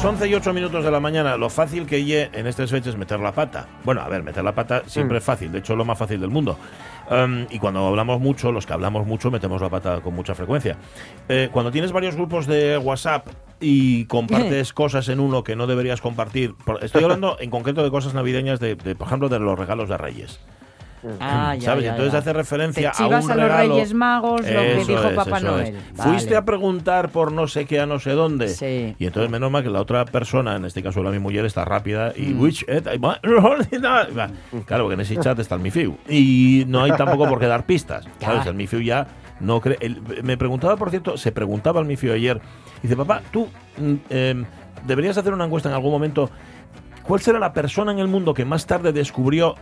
Las 11 y 8 minutos de la mañana, lo fácil que ye en estas fechas es meter la pata. Bueno, a ver, meter la pata siempre es fácil, de hecho es lo más fácil del mundo. Um, y cuando hablamos mucho, los que hablamos mucho, metemos la pata con mucha frecuencia. Eh, cuando tienes varios grupos de WhatsApp y compartes cosas en uno que no deberías compartir, estoy hablando en concreto de cosas navideñas, de, de, por ejemplo, de los regalos de Reyes. Ah, ya, ¿Sabes? ya, Entonces ya. hace referencia Te a un a los regalo. Reyes Magos lo que dijo es, Papá Noel. es. Vale. Fuiste a preguntar por no sé qué a no sé dónde. Sí. Y entonces menos mal que la otra persona, en este caso la mi mujer, está rápida y Mm. which it- Va, Claro, porque en ese chat está el Mifiu. Y no hay tampoco por qué dar pistas. ¿Sabes? El Mifiu ya no cree. me preguntaba, por cierto, se preguntaba el Mifiu ayer. Dice, papá, tú mm, em, deberías hacer una encuesta en algún momento. ¿Cuál será la persona en el mundo que más tarde descubrió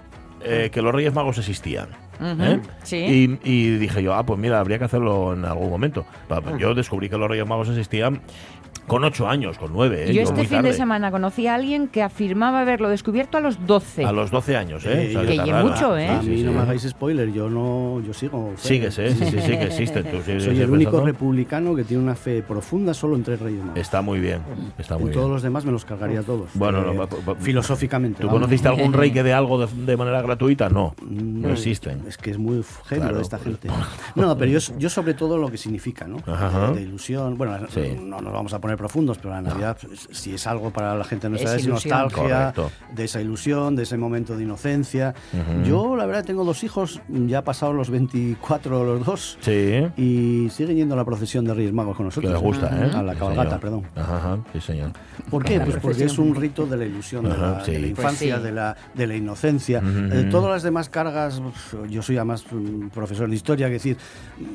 eh, que los Reyes Magos existían? ¿Eh? sí. Y, y dije yo, ah, pues mira, habría que hacerlo en algún momento. Yo descubrí que los Reyes Magos existían con ocho años, con nueve. ¿eh? Yo Yo este fin de semana conocí a alguien que afirmaba haberlo descubierto a los 12. A los 12 años, ¿eh? O sea, que raro. mucho, ¿eh? A Sí, mí sí, no sí. me hagáis spoiler, yo no, yo sigo. fe. Sigues, ¿eh? Sí, sí, sí, que existen. Tú sigues- Soy el único pensando. republicano que tiene una fe profunda solo en tres reyes magos. Está muy bien, está muy En todos bien. los demás me los cargaría a todos. Bueno, Eh, no, filosóficamente. ¿Tú vamos. conociste algún rey que dé algo de, de manera gratuita? No, no No, existen. Es que es muy heavy Claro, esta gente. No, pero yo, yo sobre todo lo que significa, ¿no? Ajá. De ilusión. Bueno, Sí. no nos vamos a poner profundos, pero la Navidad, pues, si es algo para la gente de nuestra Es edad, es nostalgia, Correcto. de esa ilusión, de ese momento de inocencia. Yo, la verdad, tengo dos hijos, ya pasados los 24 los dos, Sí. y siguen yendo a la procesión de Reyes Magos con Que nosotros. les gusta, ¿eh? A la Sí, cabalgata, señor. perdón. Ajá, ajá, sí, señor. ¿Por qué? Pues porque es un rito de la ilusión, de, la, sí. de la Pues infancia, sí. de, la, de la inocencia. Ujú, Eh, ujú. todas las demás cargas, yo soy además profesor de historia, que decir,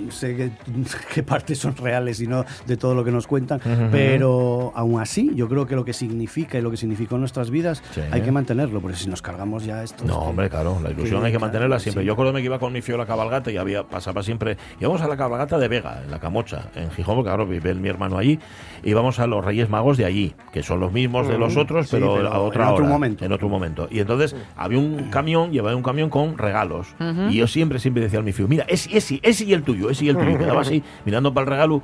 sé que- qué partes son reales y no de todo lo que nos cuentan, pero aún así, yo creo que lo que significa y lo que significó en nuestras vidas Sí. hay que mantenerlo, porque si nos cargamos ya esto... No, es que- hombre, claro, la ilusión que- hay que claro, mantenerla siempre. sí. Yo acuerdo que iba con mi fío a la cabalgata y había pasaba siempre. Íbamos a la cabalgata de Vega, en la Camocha, en Gijón, porque claro, vive mi hermano allí. Íbamos a los Reyes Magos de allí, que son los mismos de los otros, Sí, pero, pero a otra en otro hora, momento. En otro momento. Y entonces había un camión, llevaba un camión con regalos. Y yo siempre, siempre decía al mi fío, mira, ese, ese, ese y el tuyo, ese y el tuyo. Y quedaba así, mirando para el regalo.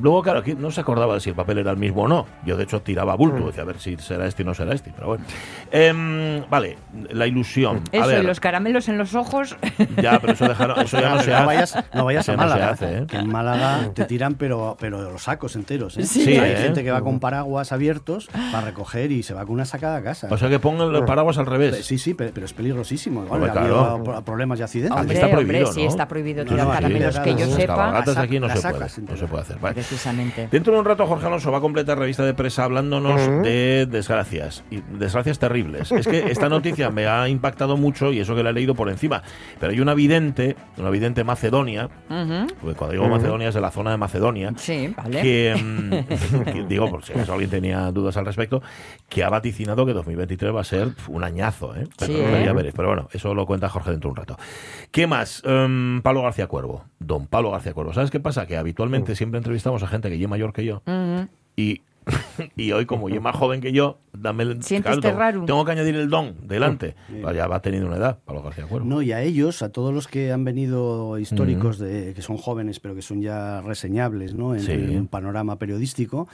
Luego, claro, aquí no se acordaba de si el papel era el mismo o no. Yo, de hecho, tiraba bulto, decía a ver si será este o no será este. Pero bueno. Em, vale, la ilusión. A Eso, ver, y los caramelos en los ojos. ya, pero eso, dejaron, eso ya no Ah, se hace. no vayas, no vayas a Eso no se Málaga, hace, ¿eh? que en Málaga te tiran pero, pero los sacos enteros. ¿eh? Sí. Hay ¿eh? gente que va con paraguas abiertos para recoger y se va con una sacada a casa. O sea que pongan los paraguas al revés. Sí, sí, pe- pero es peligrosísimo. Igual, Hombre, ha habido claro. pro- problemas y accidentes. Aquí Hombre, está prohibido, hombre, sí, ¿no? está prohibido tirar caramelos las- que yo las Las sepa. cabalgatas la aquí no se puede hacer. Vale. Precisamente. Dentro de un rato Jorge Alonso va a completar revista de prensa hablándonos de desgracias y desgracias terribles. Es que esta noticia me ha impactado mucho y eso que la he leído por encima. Pero hay una vidente, una vidente macedonia, porque cuando digo Macedonia es de la zona de Macedonia, Sí, vale. que, mm, que digo, por si acaso alguien tenía dudas al respecto, que ha vaticinado que 2023 va a ser un añazo, ¿eh? Pero, Sí, pero ya ¿eh? veréis. Pero bueno, eso lo cuenta Jorge dentro de un rato. ¿Qué más? Em, Pablo García Cuervo. Don Pablo García Cuervo. ¿Sabes qué pasa? Que habitualmente siempre entrevistamos a gente que es mayor que yo Ujú. y, y hoy, como yo es más joven que yo, dame el, tengo, raro. tengo que añadir el don delante. Pues ya va teniendo una edad, Pablo García Cuervo. No, y a ellos, a todos los que han venido históricos, de, que son jóvenes, pero que son ya reseñables ¿no? en, Sí. en un panorama periodístico,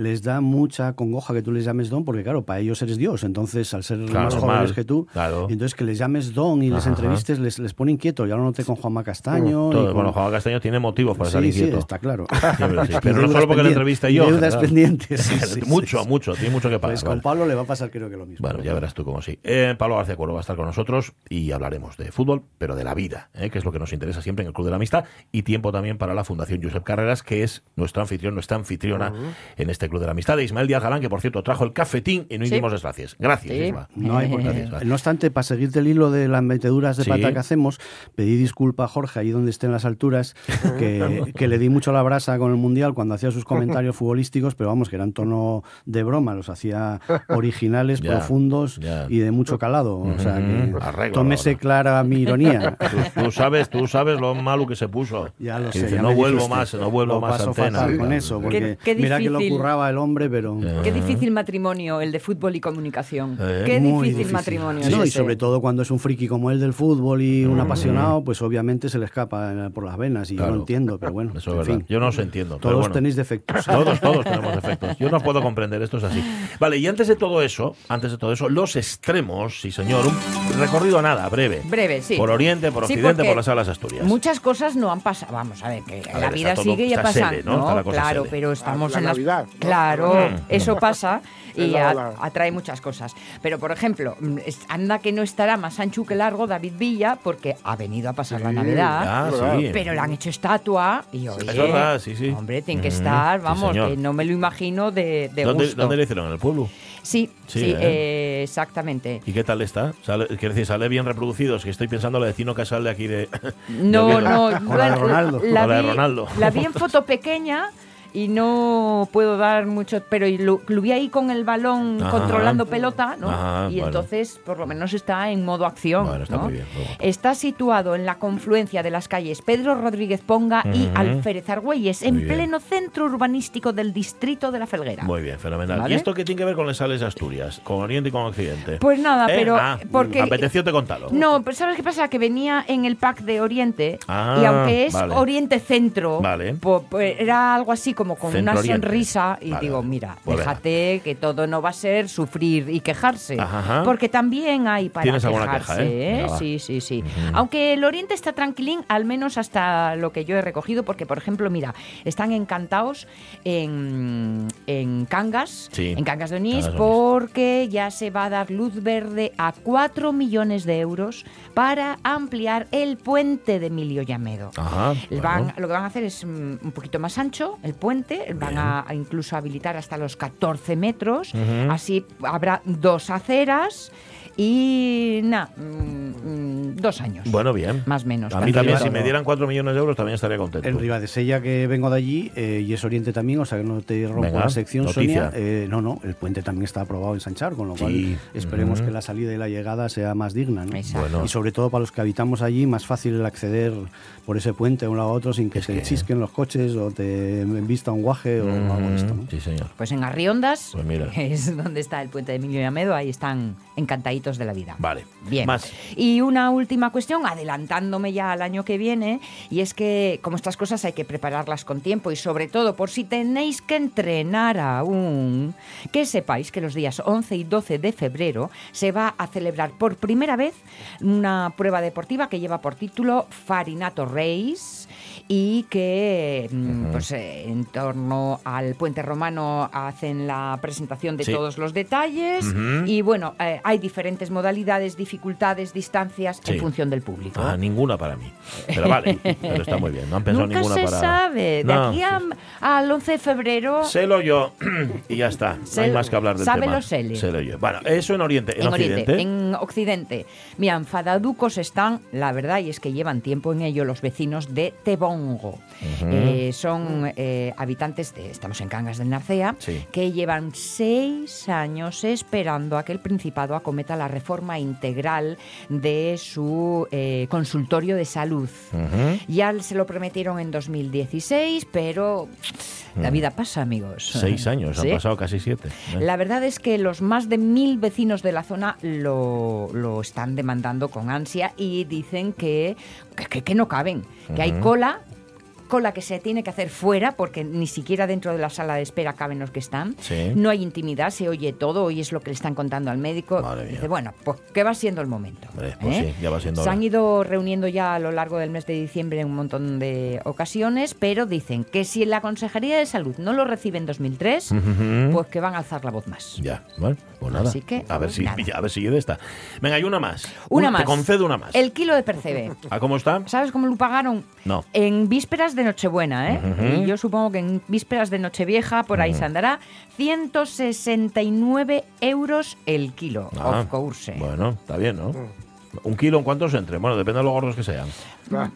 les da mucha congoja que tú les llames don, porque claro, para ellos eres Dios, entonces al ser Claro, más jóvenes que tú, claro. entonces que les llames don y les Ajá. entrevistes les, les pone inquieto. Ya lo noté con Juanma Castaño. y Todo- con- bueno, Juan Castaño tiene motivos para estar sí, sí, inquieto. está claro. Sí, pero no solo porque le y yo. Deudas pendientes. sí, sí, mucho, sí. mucho, tiene mucho que pagar. Pues vale. con Pablo le va a pasar creo que lo mismo. Bueno, ya verás tú cómo sí. Eh, Pablo García Cuervo va a estar con nosotros y hablaremos de fútbol, pero de la vida, ¿eh? que es lo que nos interesa siempre en el Club de la Amistad, y tiempo también para la Fundación Josep Carreras, que es nuestro anfitrión, nuestra anfitriona en este Club de la Amistad, de Ismael Díaz Galán, que por cierto trajo el cafetín y no Sí. hicimos desgracias. Gracias, Sí. Isma. No hay. Gracias. No obstante, para seguirte el hilo de las meteduras de Sí. pata que hacemos, pedí disculpa a Jorge, ahí donde esté en las alturas, que, que le di mucho la brasa con el Mundial cuando hacía sus comentarios futbolísticos, pero vamos, que eran tono de broma, los hacía originales, Ya, profundos ya. y de mucho calado. O sea que Ujú, arréglalo tómese ahora. clara mi ironía. Tú, tú sabes, tú sabes lo malo que se puso. Ya lo sé. dice, ya no vuelvo más, no vuelvo Lo más paso antena. fatal con eso, porque Qué- qué mira que lo difícil. Curraba el hombre, pero... Qué difícil matrimonio el de fútbol y comunicación. Eh. Qué difícil, matrimonio. es No, y sobre todo cuando es un friki como el del fútbol y un apasionado, pues obviamente se le escapa eh, por las venas y yo Claro. lo entiendo, pero bueno, Eso es en verdad. fin. Yo no os entiendo. pero Todos bueno. tenéis defectos. Todos, todos tenemos defectos. Yo no puedo comprender, esto es así. Vale, y antes de todo eso, antes de todo eso, los extremos, sí señor, un recorrido nada, breve. Breve, sí. Por Oriente, por Sí, Occidente, por las Salas Asturias. Muchas cosas no han pasado. Vamos a ver, que A la ver, vida está todo- sigue y está pasa. sede, ¿no? La claro, sede. pero estamos La en las. Navidad. Claro, Mm. eso pasa y la a- atrae muchas cosas. Pero, por ejemplo, mm, anda que no estará más ancho que largo David Villa porque ha venido a pasar la Sí. Navidad. Ah, ¿verdad? sí. Pero le han hecho estatua y oye, Es verdad, sí, sí. Hombre, tiene que Ujú, estar, vamos, que no me lo imagino de, de ¿Dónde, gusto. dónde le hicieron? ¿En el pueblo? Sí, Sí, sí, ¿eh? eh, exactamente. ¿Y qué tal está? ¿Sale, quiero decir, ¿sale bien reproducido? Es que estoy pensando en la vecino casal de aquí de... No, de- no, Con la de Ronaldo. La, Con la de vi, Ronaldo. la vi en foto pequeña y no puedo dar mucho, pero lo, lo vi ahí con el balón Ajá. controlando pelota, ¿no? Ajá, y bueno. entonces por lo menos está en modo acción. Bueno, está ¿no? muy bien. Está situado en la confluencia de las calles Pedro Rodríguez Ponga y. Alférez Argüelles, en bien. pleno centro urbanístico del distrito de la Felguera. Muy bien, fenomenal. Vale. ¿Y esto qué tiene que ver con las Sales de Asturias? ¿Con Oriente y con Occidente? Pues nada, ¿Eh? pero Ah, porque Apeteció te contarlo. No, pero ¿sabes qué pasa? Que venía en el pack de Oriente Ah, y aunque es vale. Oriente Centro, Vale. po- pues era algo así como con una sonrisa y Vale, digo, mira, déjate que todo no va a ser sufrir y quejarse, Ajá, ajá. porque también hay para ¿Tienes alguna quejarse, queja, eh? Va. Sí, sí, sí. Aunque el Oriente está tranquilín, al menos hasta lo que yo he recogido, porque por ejemplo, mira, están encantados en, en Cangas, Sí, en Cangas de Onís, Cangas porque ya se va a dar luz verde a 4 millones de euros para ampliar el puente de Emilio Llamedo. Ajá, El bueno. van- lo que van a hacer es mm, un poquito más ancho el puente, van a, a incluso habilitar hasta los 14 metros, así habrá dos aceras y nada, mm, mm, dos años. Bueno, bien. Más o menos. A mí también, si me dieran 4 millones de euros, también estaría contento. En Ribadesella, que vengo de allí, eh, y es Oriente también, o sea que no te rompo Venga, la sección, noticia. Sonia. Eh, no, no, el puente también está aprobado en Sanchar, con lo Sí. cual esperemos que la salida y la llegada sea más digna. ¿no? Exacto. Bueno. Y sobre todo para los que habitamos allí, más fácil el acceder por ese puente de un lado a otro sin que Es se que- chisquen los coches o te vista un guaje o algo de esto. ¿no? Sí, señor. Pues en Arriondas, Pues mira. es donde está el puente de Emilio Llamedo, ahí están encantaditos de la vida. Vale. Bien. Más. Y una última cuestión, adelantándome ya al año que viene, y es que como estas cosas hay que prepararlas con tiempo y sobre todo por si tenéis que entrenar aún, que sepáis que los días 11 y 12 de febrero se va a celebrar por primera vez una prueba deportiva que lleva por título Farinato Race y que mm, pues, eh, en torno al puente romano hacen la presentación de Sí. todos los detalles y bueno, eh, hay diferentes modalidades, dificultades, distancias Sí. en función del público. Ah, ninguna para mí. Pero vale, pero está muy bien. No han pensado Nunca ninguna se para. sabe. De No, aquí a- al 11 de febrero. Sélo yo y ya está. No hay más que hablar del sábelo, tema. Sélo yo. Bueno, eso en Oriente. En, En Occidente. Oriente, en Occidente. Mira, enfadaducos están, la verdad, y es que llevan tiempo en ello los vecinos de Tebongo. Eh, son eh, habitantes de, estamos en Cangas del Narcea, Sí. que llevan seis años esperando a que el Principado acometa la reforma integral de su eh, consultorio de salud. Ya se lo prometieron en 2016, pero la vida pasa, amigos. Mm. Seis años, Sí. han pasado casi siete. ¿eh? La verdad es que los más de mil vecinos de la zona lo, lo están demandando con ansia y dicen que, que, que- que no caben, que hay cola cola que se tiene que hacer fuera porque ni siquiera dentro de la sala de espera caben los que están. Sí. No hay intimidad, se oye todo, hoy es lo que le están contando al médico. Dice, bueno, pues que va siendo el momento. Pues ¿eh? sí, ya va siendo Se hora. han ido reuniendo ya a lo largo del mes de diciembre en un montón de ocasiones, pero dicen que si la Consejería de Salud no lo recibe en 2003, Ujú. pues que van a alzar la voz más. Ya, bueno, pues nada. Así que, a ver si, nada. a ver si de esta. Venga, hay una más. Una Un- más. Te concedo una más. El kilo de percebe. ¿A cómo está? ¿Sabes cómo lo pagaron? No. En vísperas de Nochebuena, ¿eh? Y yo supongo que en vísperas de Nochevieja por ahí se andará 169 euros el kilo. Ah, of course. Bueno, está bien, ¿no? ¿Un kilo en cuántos entre? Bueno, depende de los gordos que sean.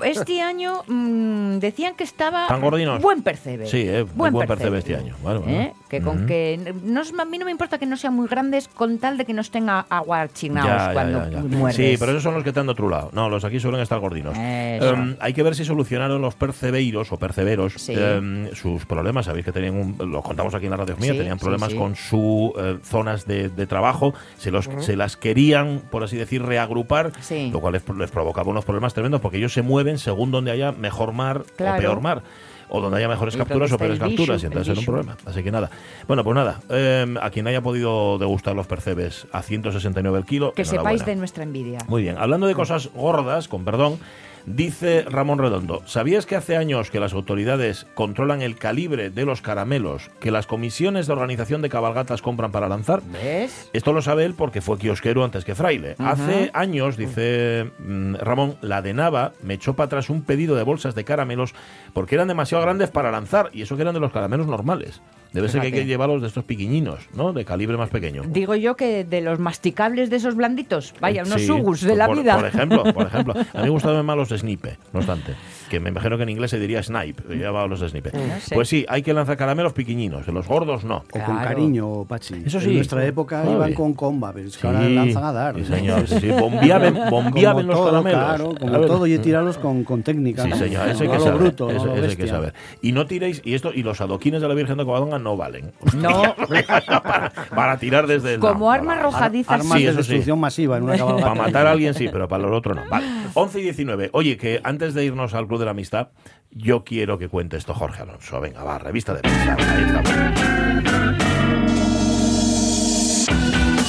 Este año mm, decían que estaba ¿Tan gordinos? buen percebe. Sí, eh, buen, buen percebe este año. Bueno, bueno. ¿Eh? Que con que no, es- a mí no me importa que no sean muy grandes con tal de que no estén aguachinados ya, cuando ya, ya. muerdes. Sí, pero esos son los que están de otro lado. No, los aquí suelen estar gordinos. Em, hay que ver si solucionaron los percebeiros o perceberos Sí. em, sus problemas. Sabéis que tenían, un, lo contamos aquí en la radio mía, Sí, tenían problemas sí. con sus zonas de, de trabajo. Se, los, se las querían, por así decir, reagrupar, Sí. lo cual les, les provocaba unos problemas tremendos porque ellos se mueven según donde haya mejor mar Claro. o peor mar. O donde haya mejores capturas o peores capturas, y entonces era un problema. Así que nada. Bueno, pues nada. em, a quien haya podido degustar los percebes a 169 el kilo. que sepáis de nuestra envidia. Muy bien, hablando de cosas gordas, con perdón, dice Ramón Redondo, ¿sabías que hace años que las autoridades controlan el calibre de los caramelos que las comisiones de organización de cabalgatas compran para lanzar? ¿Ves? Esto lo sabe él porque fue kiosquero antes que fraile. Hace años, dice mm, Ramón, la de Nava me echó para atrás un pedido de bolsas de caramelos porque eran demasiado grandes para lanzar y eso que eran de los caramelos normales. Debe ser que hay que llevarlos de estos piquiñinos, ¿no? De calibre más pequeño. Digo yo que de los masticables de esos blanditos, vaya, unos Sí, sugus de pues la vida. Por ejemplo, por ejemplo. A mí me gustaban más los de snipe, no obstante. Que me imagino que en inglés se diría snipe. Yo llamaba los de snipe. No sé. Pues sí, hay que lanzar caramelos piquiñinos. De los gordos, no. O con cariño, Pachi. Eso En sí. nuestra época Ay. iban con comba, pero es que Sí, ahora lanzan a dar. Sí, señor. Sí, los todo, caramelos. Claro, como todo, y tirarlos con, con técnica. Sí, ¿no? señor, eso hay que saber. bruto, eso, hay que saber. Y no tiréis, y esto, y los adoquines de la Virgen de Covadonga no valen. No, para, para tirar desde el. como no, arma arrojadiza. Armas Sí, de destrucción masiva en una cabalgata. Para matar a alguien sí, pero para los otros no. Vale. 11 y 19. Oye, que antes de irnos al Club de la Amistad, yo quiero que cuente esto Jorge Alonso. Venga, va, revista de prensa. Ahí estamos.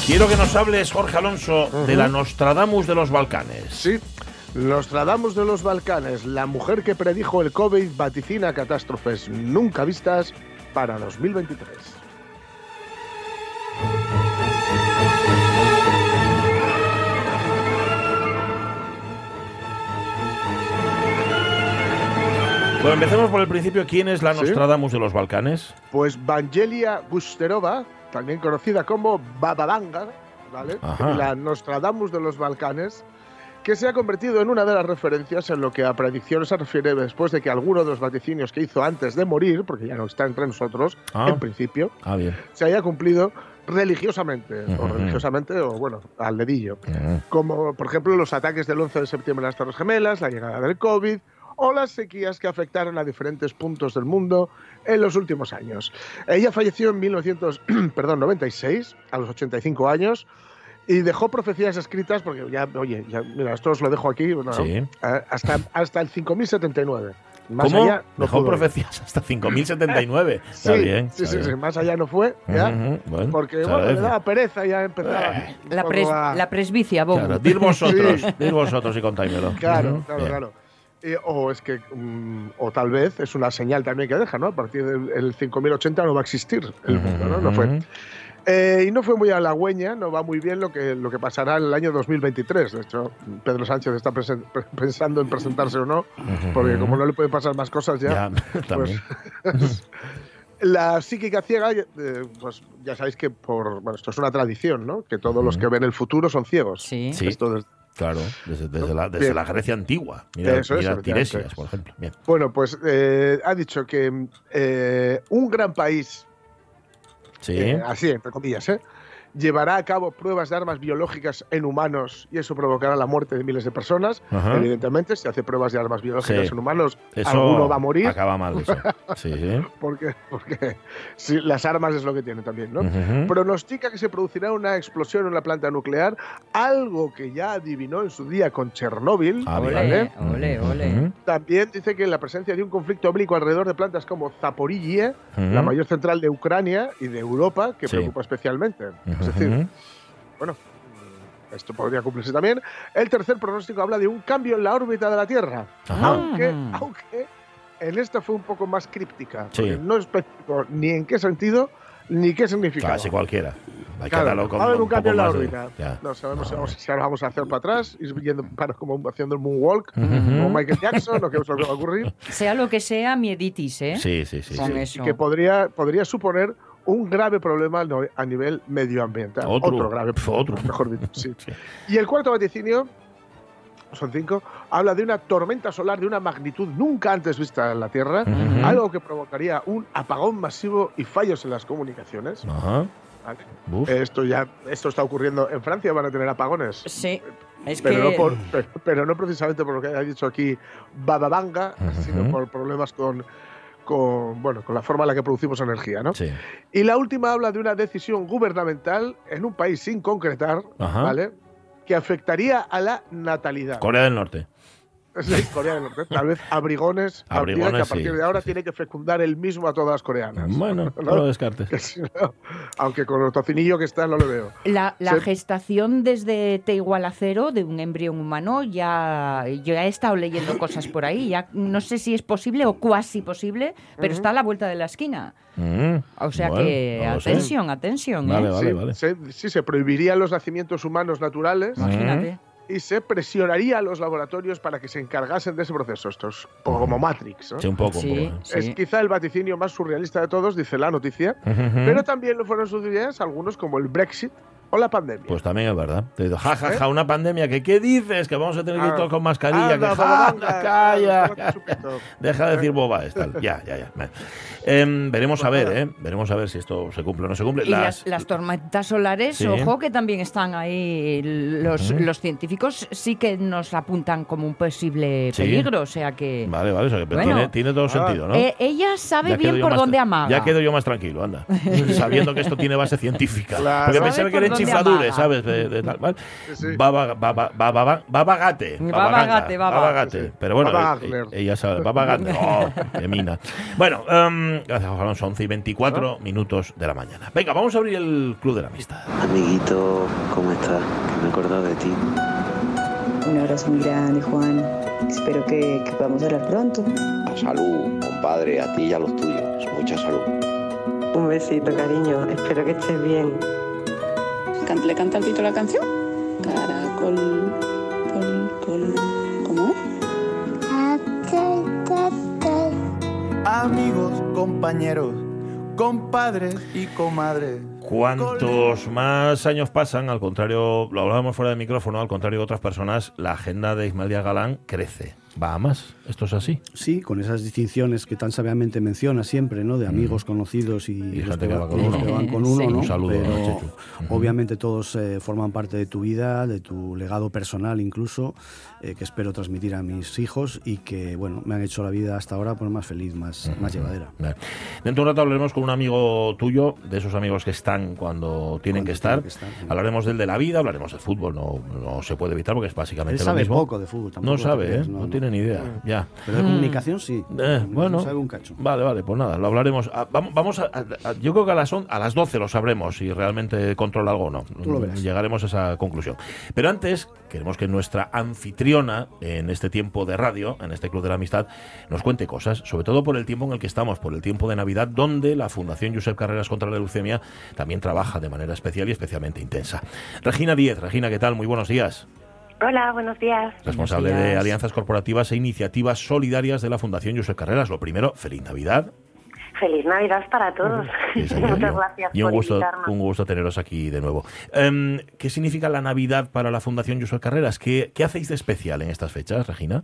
Quiero que nos hables, Jorge Alonso, de la Nostradamus de los Balcanes. Sí, Nostradamus de los Balcanes, la mujer que predijo el COVID vaticina catástrofes nunca vistas para 2023. Bueno, empecemos por el principio. ¿Quién es la Sí. Nostradamus de los Balcanes? Pues Vangelia Gusterova, también conocida como Baba Vanga, ¿vale? Ajá. la Nostradamus de los Balcanes, que se ha convertido en una de las referencias en lo que a predicciones se refiere después de que alguno de los vaticinios que hizo antes de morir, porque ya no está entre nosotros, Ah. en principio, Ah, bien. se haya cumplido religiosamente, o religiosamente, o bueno, al dedillo. Como por ejemplo los ataques del 11 de septiembre a las Torres Gemelas, la llegada del COVID o las sequías que afectaron a diferentes puntos del mundo en los últimos años. Ella falleció en 1996, a los 85 años, y dejó profecías escritas, porque ya, oye, ya, mira, esto os lo dejo aquí, bueno, Sí. hasta, hasta el 5079. Más ¿Cómo? allá no Dejó profecías hasta 5079. Sí, Está bien. sí, está sí, bien. sí, más allá no fue, ¿ya? Ujú, bueno, Porque bueno, le daba pereza ya empezar. Eh, un La, pres- a- la presbicia, Bobo. Claro, dir vosotros, Sí. dir vosotros y contáimelo. Claro, Ujú, claro, bien. claro. Eh, o es que, mm, o tal vez es una señal también que deja, ¿no? A partir del el 5080 no va a existir el mundo, ¿no? No fue. Eh, y no fue muy halagüeña, no va muy bien lo que, lo que pasará en el año 2023. De hecho, Pedro Sánchez está pensando en presentarse o no, porque como no le pueden pasar más cosas ya, Ya, también. la psíquica ciega, eh, pues ya sabéis que por, bueno, esto es una tradición, ¿no? Que todos los que ven el futuro son ciegos. Sí. Sí. Esto des- Claro, desde, desde la, desde la Grecia antigua. Mira, Eso mira. Tiresias, por ejemplo. Bien. Bueno, pues eh, ha dicho que eh, un gran país Sí. eh, así entre comillas, ¿eh? Llevará a cabo pruebas de armas biológicas en humanos y eso provocará la muerte de miles de personas. Ajá. Evidentemente, si hace pruebas de armas biológicas Sí. en humanos, Eso alguno va a morir, Acaba mal eso. Sí, sí. porque, porque sí, las armas es lo que tienen también, ¿no? Pronostica que se producirá una explosión en la planta nuclear, algo que ya adivinó en su día con Chernóbil. Ah, bien. ¿vale? Ole, ole, ole. Ujú. También dice que la presencia de un conflicto bélico alrededor de plantas como Zaporizhia, la mayor central de Ucrania y de Europa, que preocupa especialmente. Es decir, bueno, esto podría cumplirse también. El tercer pronóstico habla de un cambio en la órbita de la Tierra, Ajá. aunque, Mm. aunque en esta fue un poco más críptica, Sí. no especificó ni en qué sentido ni qué significaba. Casi cualquiera. Hay que Claro, con va a haber un un cambio en la de- órbita. ya. No sabemos No, si, ahora vamos a hacer para atrás, ir yendo para como haciendo el moonwalk, Ujú. como Michael Jackson, es lo que va a ocurrir. Sea lo que sea, mieditis, ¿eh? Sí, sí, sí. Con sí. eso. que podría, podría suponer un grave problema a nivel medioambiental. Otro. grave Pf, otro. mejor dicho. Sí. Sí. Y el cuarto vaticinio son cinco, habla de una tormenta solar de una magnitud nunca antes vista en la Tierra, algo que provocaría un apagón masivo y fallos en las comunicaciones. Ajá. ¿vale? Buf. Esto ya esto está ocurriendo en Francia, van a tener apagones. Sí, es pero, que... no por- pero, pero no precisamente por lo que ha dicho aquí Bababanga, Ujú. sino por problemas con, con, bueno, con la forma en la que producimos energía. ¿no? Sí. Y la última habla de una decisión gubernamental en un país sin concretar, Ajá. ¿vale? que afectaría a la natalidad. Corea del Norte. Sí, Corea del Norte. Tal vez Abrigones, Abrigones, que a partir sí, de ahora sí, tiene que fecundar el mismo a todas las coreanas. Bueno, no ¿No? lo descartes. Que si no, aunque con el tocinillo que está no lo veo. La, la Se- gestación desde T igual a cero de un embrión humano ya yo ya he estado leyendo cosas por ahí. Ya no sé si es posible o cuasi posible, pero está a la vuelta de la esquina. Mm, O sea bueno, que no lo sé. atención, atención. ¿eh? Vale, vale, sí, vale. se- sí, se prohibirían los nacimientos humanos naturales Imagínate. Y se presionaría a los laboratorios para que se encargasen de ese proceso. Esto es un poco como Matrix. ¿no? Sí, un poco, Sí, un poco. sí. Es quizá el vaticinio más surrealista de todos, dice la noticia, pero también lo fueron sus ideas algunos como el Brexit la pandemia. Pues también es verdad. Te digo, ja, ja, ja, una pandemia. que ¿Qué dices? Que vamos a tener que ir Ah, todos con mascarilla. anda, que ja, bababanga, calla. chupito. Deja de decir boba tal. Ya, ya, ya. Em, veremos a Pues ver, nada. ¿eh? Veremos a ver si esto se cumple o no se cumple. Y las, las tormentas solares, Sí. ojo que también están ahí. Los, científicos sí que nos apuntan como un posible Sí. peligro, o sea que. Vale, vale, o sea que Bueno. tiene, tiene todo Ah. sentido, ¿no? Eh, ella sabe Ya bien por dónde amaga. Ya quedo yo más tranquilo, anda. Sabiendo que esto tiene base científica. Claro. Porque pensaba que eran amaga. ¿sabes? De, de tal, ¿vale? Sí, sí. Baba, baba, baba, babagate. Babagate, baba. Babagate. Pero bueno, eh, ella sabe. Babagate. Oh, qué mina. Bueno, gracias, Juan Alonso. 11 y 24 minutos de la mañana. Venga, vamos a abrir el Club de la Amistad. Amiguito, ¿cómo estás? Que me he acordado de ti. Un abrazo muy grande, Juan. Espero que, que podamos hablar pronto. Salud, compadre, a ti y a los tuyos. Mucha salud. Un besito, cariño. Espero que estés bien. ¿Le canta el Tito la canción? Caracol, col, col, ¿cómo? Amigos, compañeros, compadres y comadres. Cuantos más años pasan, al contrario, lo hablábamos fuera de micrófono, al contrario de otras personas, la agenda de Ismael Díaz Galán crece. Va a más. Esto es así. Sí, con esas distinciones que tan sabiamente menciona siempre, ¿no? De amigos conocidos y, los gente que va con los que van con uno, Sí. ¿no? Un saludo, Pero obviamente todos eh, forman parte de tu vida, de tu legado personal incluso, eh, que espero transmitir a mis hijos y que, bueno, me han hecho la vida hasta ahora pues, más feliz, más, más llevadera. Dentro de un rato hablaremos con un amigo tuyo, de esos amigos que están cuando tienen Cuando que estar. tienen que estar. Hablaremos del de la vida, hablaremos del fútbol, no, no se puede evitar porque es básicamente Él lo sabe mismo. poco de fútbol, tampoco No sabe, ¿eh? no, No, tiene ni idea. Ya. Pero de comunicación sí. Eh, bueno, sabe un cacho. vale, vale, pues nada, lo hablaremos. Ah, vamos vamos a, a- a- yo creo que a las, on- a las 12 lo sabremos si realmente controla algo o no. Tú lo verás. Llegaremos a esa conclusión. Pero antes, queremos que nuestra anfitriona en este tiempo de radio, en este Club de la Amistad, nos cuente cosas, sobre todo por el tiempo en el que estamos, por el tiempo de Navidad, donde la Fundación Josep Carreras contra la Leucemia también trabaja de manera especial y especialmente intensa. Regina Díez, Regina, ¿qué tal? Muy buenos días. Hola, buenos días. Responsable Buenos de alianzas corporativas e iniciativas solidarias de la Fundación Josep Carreras. Lo primero, feliz Navidad. Feliz Navidad para todos. Sí. Muchas gracias Y un por gusto, invitarnos. un gusto teneros aquí de nuevo. Em, ¿Qué significa la Navidad para la Fundación Josep Carreras? ¿Qué, ¿Qué hacéis de especial en estas fechas, Regina?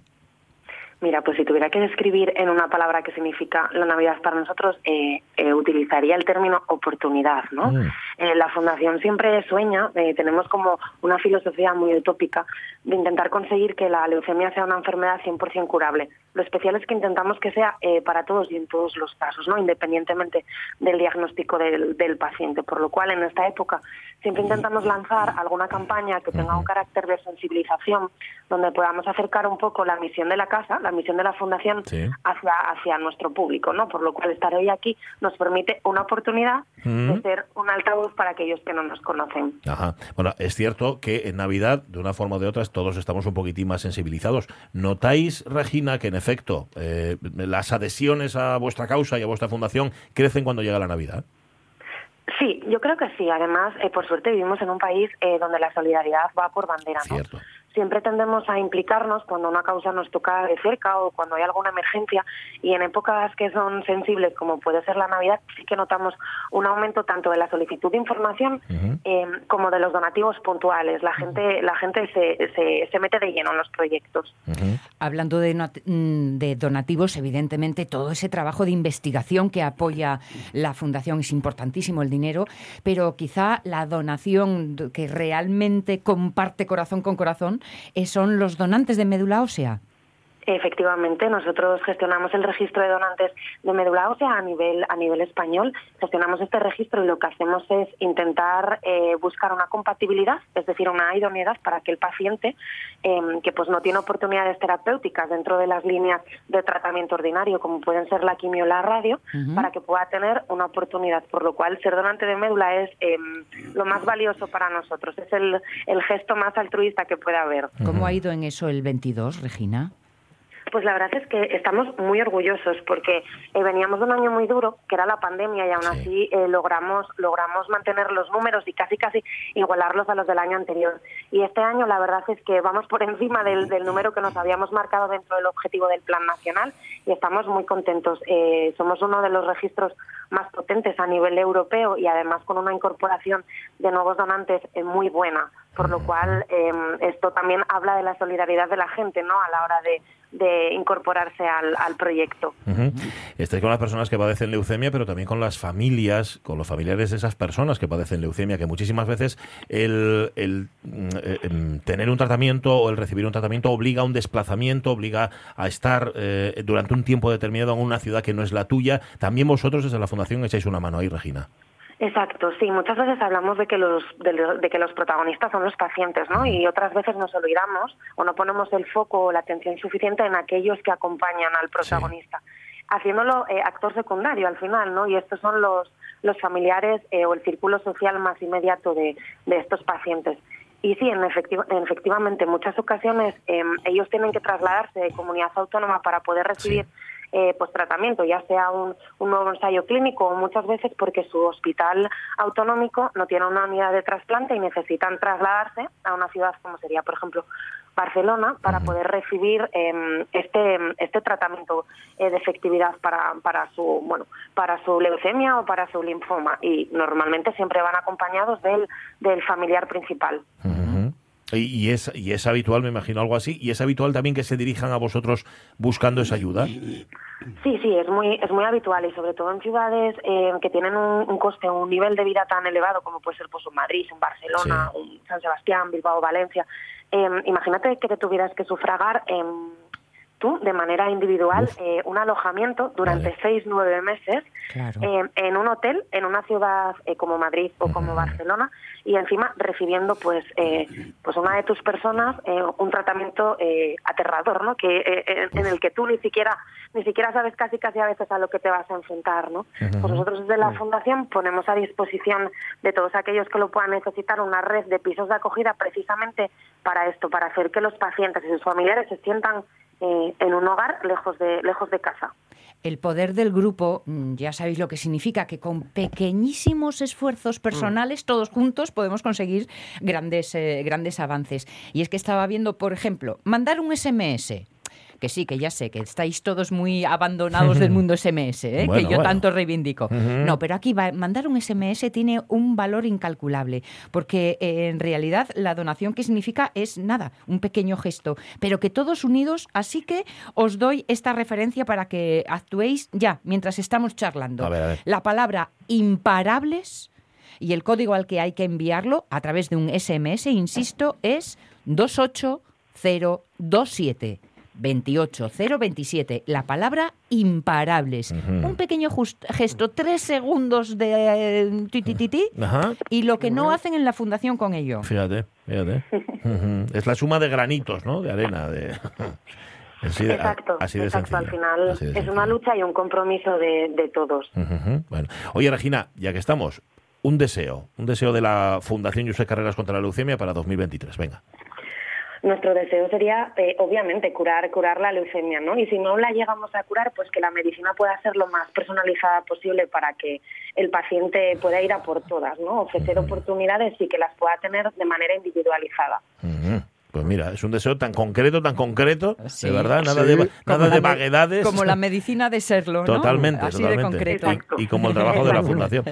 Mira, pues si tuviera que describir en una palabra qué significa la Navidad para nosotros, eh, eh, utilizaría el término oportunidad, ¿no? Mm. Eh, la Fundación siempre sueña, eh, tenemos como una filosofía muy utópica de intentar conseguir que la leucemia sea una enfermedad 100% curable. Lo especial es que intentamos que sea eh, para todos y en todos los casos, ¿no? Independientemente del diagnóstico del, del paciente. Por lo cual, en esta época, siempre intentamos lanzar alguna campaña que tenga un carácter de sensibilización, donde podamos acercar un poco la misión de la casa, la misión de la Fundación, Sí. hacia, hacia nuestro público, ¿no? Por lo cual, estar hoy aquí nos permite una oportunidad Mm. de ser un altavoz para aquellos que no nos conocen. Ajá. Bueno, es cierto que en Navidad, de una forma o de otra, todos estamos un poquitín más sensibilizados. ¿Notáis, Regina, que en efecto eh, las adhesiones a vuestra causa y a vuestra fundación crecen cuando llega la Navidad? Sí, yo creo que sí. Además, eh, por suerte vivimos en un país eh, donde la solidaridad va por bandera, ¿no? Siempre tendemos a implicarnos cuando una causa nos toca de cerca o cuando hay alguna emergencia y en épocas que son sensibles como puede ser la Navidad sí que notamos un aumento tanto de la solicitud de información eh, como de los donativos puntuales. La gente, la gente se, se, se mete de lleno en los proyectos. Hablando de, mm, de donativos, evidentemente todo ese trabajo de investigación que apoya la Fundación es importantísimo, el dinero, pero quizá la donación que realmente comparte corazón con corazón son los donantes de médula ósea. Efectivamente, nosotros gestionamos el registro de donantes de médula ósea a nivel a nivel español. Gestionamos este registro y lo que hacemos es intentar eh, buscar una compatibilidad, es decir, una idoneidad para que el paciente eh, que pues no tiene oportunidades terapéuticas dentro de las líneas de tratamiento ordinario, como pueden ser la quimio o la radio, para que pueda tener una oportunidad. Por lo cual, ser donante de médula es eh, lo más valioso para nosotros. Es el, el gesto más altruista que puede haber. ¿Cómo ha ido en eso el 22, Regina? Pues la verdad es que estamos muy orgullosos porque eh, veníamos de un año muy duro, que era la pandemia, y aún así eh, logramos logramos mantener los números y casi casi igualarlos a los del año anterior. Y este año la verdad es que vamos por encima del, del número que nos habíamos marcado dentro del objetivo del Plan Nacional y estamos muy contentos. Eh, somos uno de los registros más potentes a nivel europeo y además con una incorporación de nuevos donantes eh, muy buena, por lo cual eh, esto también habla de la solidaridad de la gente, ¿no? A la hora de, de incorporarse al, al proyecto. Ujú. Estáis con las personas que padecen leucemia, pero también con las familias, con los familiares de esas personas que padecen leucemia, que muchísimas veces el, el, eh, em, tener un tratamiento o el recibir un tratamiento obliga a un desplazamiento, obliga a estar eh, durante un tiempo determinado en una ciudad que no es la tuya. También vosotros desde la Fundación echáis una mano ahí, Regina. Exacto, sí. Muchas veces hablamos de que los de, de que los protagonistas son los pacientes, ¿no? Y otras veces nos olvidamos o no ponemos el foco o la atención suficiente en aquellos que acompañan al protagonista, haciéndolo eh, actor secundario al final, ¿no? Y estos son los los familiares eh, o el círculo social más inmediato de, de estos pacientes. Y sí, en efecti- en efectivamente, en muchas ocasiones em, ellos tienen que trasladarse de comunidad autónoma para poder recibir eh, pues tratamiento, ya sea un, un nuevo ensayo clínico o muchas veces porque su hospital autonómico no tiene una unidad de trasplante y necesitan trasladarse a una ciudad como sería, por ejemplo, Barcelona para poder recibir eh, este este tratamiento eh, de efectividad para, para su bueno para su leucemia o para su linfoma. Y normalmente siempre van acompañados del, del familiar principal. Y es, y es habitual, me imagino, algo así. Y es habitual también que se dirijan a vosotros buscando esa ayuda. Sí, sí, es muy, es muy habitual y sobre todo en ciudades eh, que tienen un, un coste, un nivel de vida tan elevado como puede ser pues, un Madrid, un Barcelona, un San Sebastián, Bilbao, Valencia. Eh, imagínate que te tuvieras que sufragar em, tú de manera individual eh, un alojamiento durante seis, nueve meses Claro. eh, en un hotel en una ciudad eh, como Madrid o como Barcelona y encima recibiendo pues eh, pues una de tus personas eh, un tratamiento eh, aterrador no que eh, en, en el que tú ni siquiera ni siquiera sabes casi casi a veces a lo que te vas a enfrentar no pues nosotros desde la fundación ponemos a disposición de todos aquellos que lo puedan necesitar una red de pisos de acogida precisamente para esto para hacer que los pacientes y sus familiares se sientan eh, en un hogar lejos de lejos de casa El poder del grupo, mm, ya sabéis lo que significa, que con pequeñísimos esfuerzos personales, todos juntos, podemos conseguir grandes, eh, grandes avances. Y es que estaba viendo, por ejemplo, mandar un SMS. Que sí, que ya sé que estáis todos muy abandonados del mundo SMS, ¿eh? Bueno, que yo bueno. tanto reivindico. No, pero aquí va, mandar un SMS tiene un valor incalculable, porque eh, en realidad la donación que significa es nada, un pequeño gesto, pero que todos unidos, así que os doy esta referencia para que actuéis ya, mientras estamos charlando. A ver, a ver. La palabra imparables y el código al que hay que enviarlo a través de un SMS, insisto, es 28027. 28027, la palabra imparables. Un pequeño gesto, tres segundos de eh, ti, ti, ti, y lo que no hacen en la fundación con ello. Fíjate, fíjate. Es la suma de granitos, ¿no? De arena. De... Así de, Exacto, así de exacto. Al final es una lucha y un compromiso de, todos. Bueno. Oye, Regina, ya que estamos, un deseo, un deseo de la Fundación Josep Carreras contra la Leucemia para 2023. Venga. Nuestro deseo sería, eh, obviamente, curar, curar la leucemia, ¿no? Y si no la llegamos a curar, pues que la medicina pueda ser lo más personalizada posible para que el paciente pueda ir a por todas, ¿no? Ofrecer oportunidades y que las pueda tener de manera individualizada. Pues mira, es un deseo tan concreto, tan concreto, Sí. de verdad, nada Sí. de, nada de vaguedades. Como la medicina de serlo, ¿no? Totalmente, Así totalmente. de concreto. Y, y como el trabajo de la. Fundación.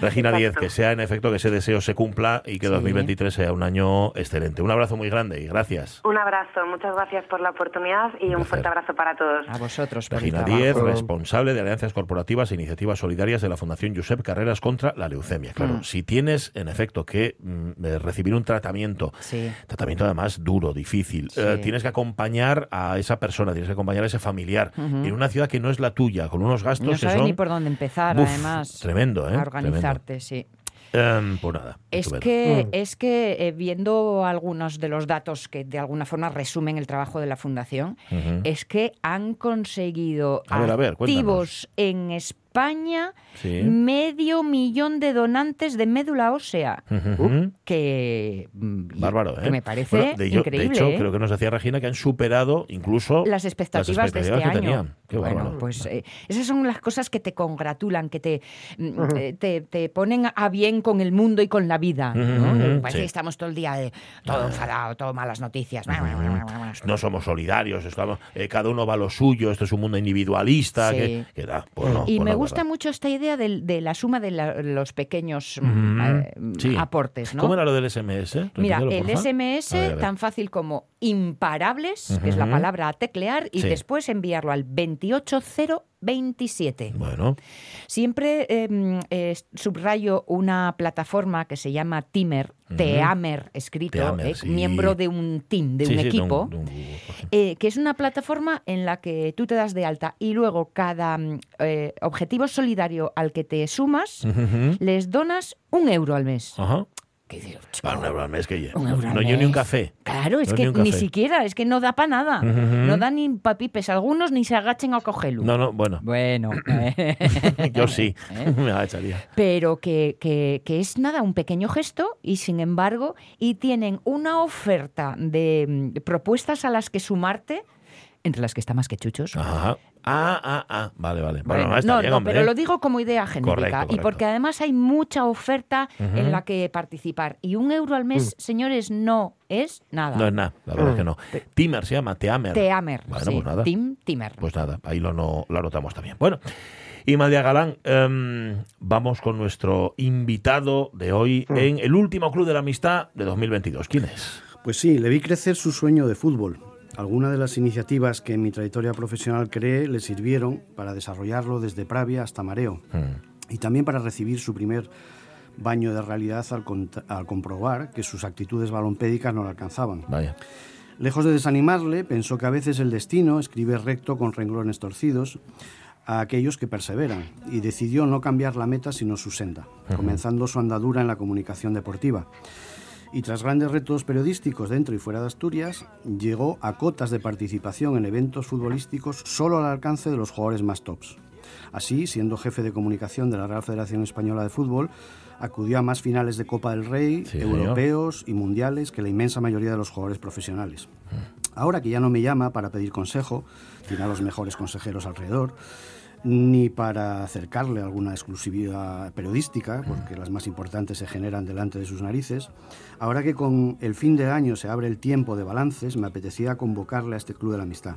Regina. Díez, que sea en efecto que ese deseo se cumpla y que Sí. 2023 sea un año excelente. Un abrazo muy grande y gracias. Un abrazo, muchas gracias por la oportunidad y un, fuerte abrazo para todos. A vosotros, Regina. Díez, responsable de alianzas corporativas e iniciativas solidarias de la Fundación Josep Carreras contra la leucemia. Claro, Mm. si tienes en efecto que mm, eh, recibir un tratamiento, Sí. tratamiento además duro, difícil, Sí. eh, tienes que acompañar a esa persona, tienes que acompañar a ese familiar en una ciudad que no es la tuya, con unos gastos No que sabes son ni por dónde empezar, Uf, además. tremendo, ¿eh? A organizarte, sí. Em, pues nada. Es estupendo. que, es que eh, viendo algunos de los datos que de alguna forma resumen el trabajo de la Fundación, es que han conseguido A ver, a ver, activos en España Sí. medio millón de donantes de médula ósea. Ujú. Que, mm, Bárbaro, ¿eh? que me parece Bueno, de, yo- de increíble. hecho, ¿eh? creo que nos decía Regina que han superado incluso las expectativas, de este que año. tenían. Qué bueno, bárbaro. pues eh, esas son las cosas que te congratulan, que te, mm, eh, te, te ponen a bien con el mundo y con la vida. ¿no? Parece sí. que estamos todo el día de todo enfadado, todo malas noticias. no somos solidarios, estamos, eh, cada uno va a lo suyo, esto es un mundo individualista, Sí. que, que da, pues no, y pues me no, gusta ¿verdad? mucho esta idea de, la suma de la- los pequeños eh, sí. aportes. ¿no? ¿Cómo era lo del SMS? Mira, el. SMS tan fácil como imparables, que es la palabra a teclear, y Sí. después enviarlo al 28027. Bueno, Siempre eh, eh, subrayo una plataforma que se llama Timer, Teamer escrito, Teamer, eh, sí. miembro de un team, de sí, un de equipo. de un eh, que es una plataforma en la que tú te das de alta y luego cada mm, eh, objetivo solidario al que te sumas les donas un euro al mes. Ajá. ¿Qué digo, chico? Para un euro al mes que lleve. Un euro al no llevo ni un café. Claro, es No, que ni siquiera, es que no da para nada. No da ni papipes. Algunos ni se agachen a cogerlo. No, no, bueno. Bueno. Yo sí. ¿Eh? Me agacharía. pero que, que- que es nada, un pequeño gesto y sin embargo, y tienen una oferta de mm, propuestas a las que sumarte, entre las que está más que chuchos. Ajá. Ah, ah, ah. Vale, vale. Bueno, Bueno, está no, bien, no, hombre. pero lo digo como idea genérica Correcto, y porque además hay mucha oferta en la que participar y un euro al mes, señores, no es nada. No es nada, la verdad es que no. Timer se llama, Teamer. Teamer, Bueno, sí, pues nada. Tim Timer. Pues nada, ahí lo, no, lo anotamos también. Bueno, y María Galán, em, vamos con nuestro invitado de hoy en el último Club de la Amistad de 2022. ¿Quién es? Pues sí, le vi crecer su sueño de fútbol. Algunas de las iniciativas que en mi trayectoria profesional creé le sirvieron para desarrollarlo desde Pravia hasta Mareo Mm, y también para recibir su primer baño de realidad al, al comprobar que sus actitudes balompédicas no le alcanzaban. Vaya. Lejos de desanimarle, pensó que a veces el destino escribe recto con renglones torcidos a aquellos que perseveran y decidió no cambiar la meta sino su senda, comenzando su andadura en la comunicación deportiva. Y tras grandes retos periodísticos dentro y fuera de Asturias, llegó a cotas de participación en eventos futbolísticos solo al alcance de los jugadores más tops. Así, siendo jefe de comunicación de la Real Federación Española de Fútbol, acudió a más finales de Copa del Rey, Sí, señor. europeos y mundiales que la inmensa mayoría de los jugadores profesionales. Ahora que ya no me llama para pedir consejo, tiene a los mejores consejeros alrededor, ni para acercarle alguna exclusividad periodística, porque las más importantes se generan delante de sus narices. Ahora que con el fin de año se abre el tiempo de balances, me apetecía convocarle a este Club de la Amistad.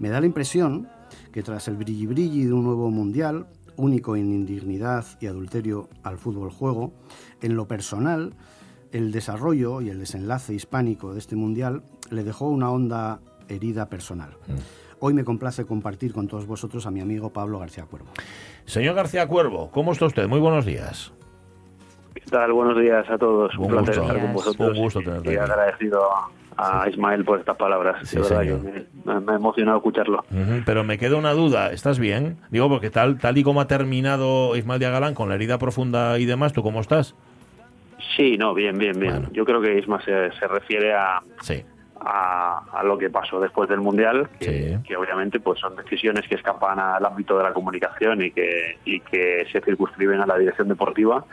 Me da la impresión que tras el brilli brilli de un nuevo mundial, único en indignidad y adulterio al fútbol juego, en lo personal, el desarrollo y el desenlace hispánico de este mundial le dejó una honda herida personal. Hoy me complace compartir con todos vosotros a mi amigo Pablo García Cuervo. Señor García Cuervo, ¿cómo está usted? Muy buenos días. ¿Qué tal? Buenos días a todos. Un Un, placer gusto. estar con vosotros. Un gusto tenerte y aquí. agradecido a, Ismael por estas palabras. Sí, de verdad señor. que me, me- ha emocionado escucharlo. Pero me queda una duda, ¿estás bien? Digo, porque tal, tal y como ha terminado Ismael Díaz Galán con la herida profunda y demás, ¿tú cómo estás? Sí, no, bien, bien, bien. Bueno. Yo creo que Isma se, se refiere a, Sí. A, a lo que pasó después del Mundial, que, Sí. que obviamente pues son decisiones que escapan al ámbito de la comunicación y que, y que se circunscriben a la dirección deportiva.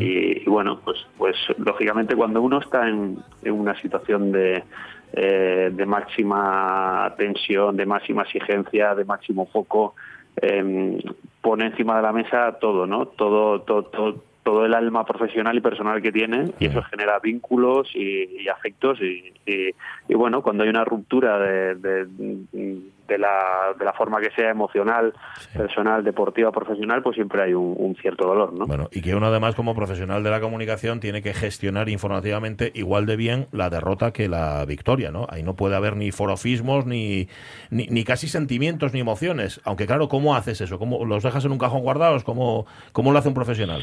Y, y bueno pues pues lógicamente cuando uno está en, en una situación de eh, de máxima tensión de máxima exigencia de máximo foco em, pone encima de la mesa todo no todo todo, todo- todo el alma profesional y personal que tiene y eso genera vínculos y, y afectos y, y- y, bueno, cuando hay una ruptura de, de, de la, de la forma que sea emocional, personal, deportiva, profesional, pues siempre hay un, un cierto dolor, ¿no? Bueno, y que uno además como profesional de la comunicación tiene que gestionar informativamente igual de bien la derrota que la victoria, ¿no? Ahí no puede haber ni forofismos, ni, ni, ni casi sentimientos, ni emociones. Aunque claro, ¿cómo haces eso? ¿Cómo los dejas en un cajón guardados? ¿Cómo, cómo lo hace un profesional?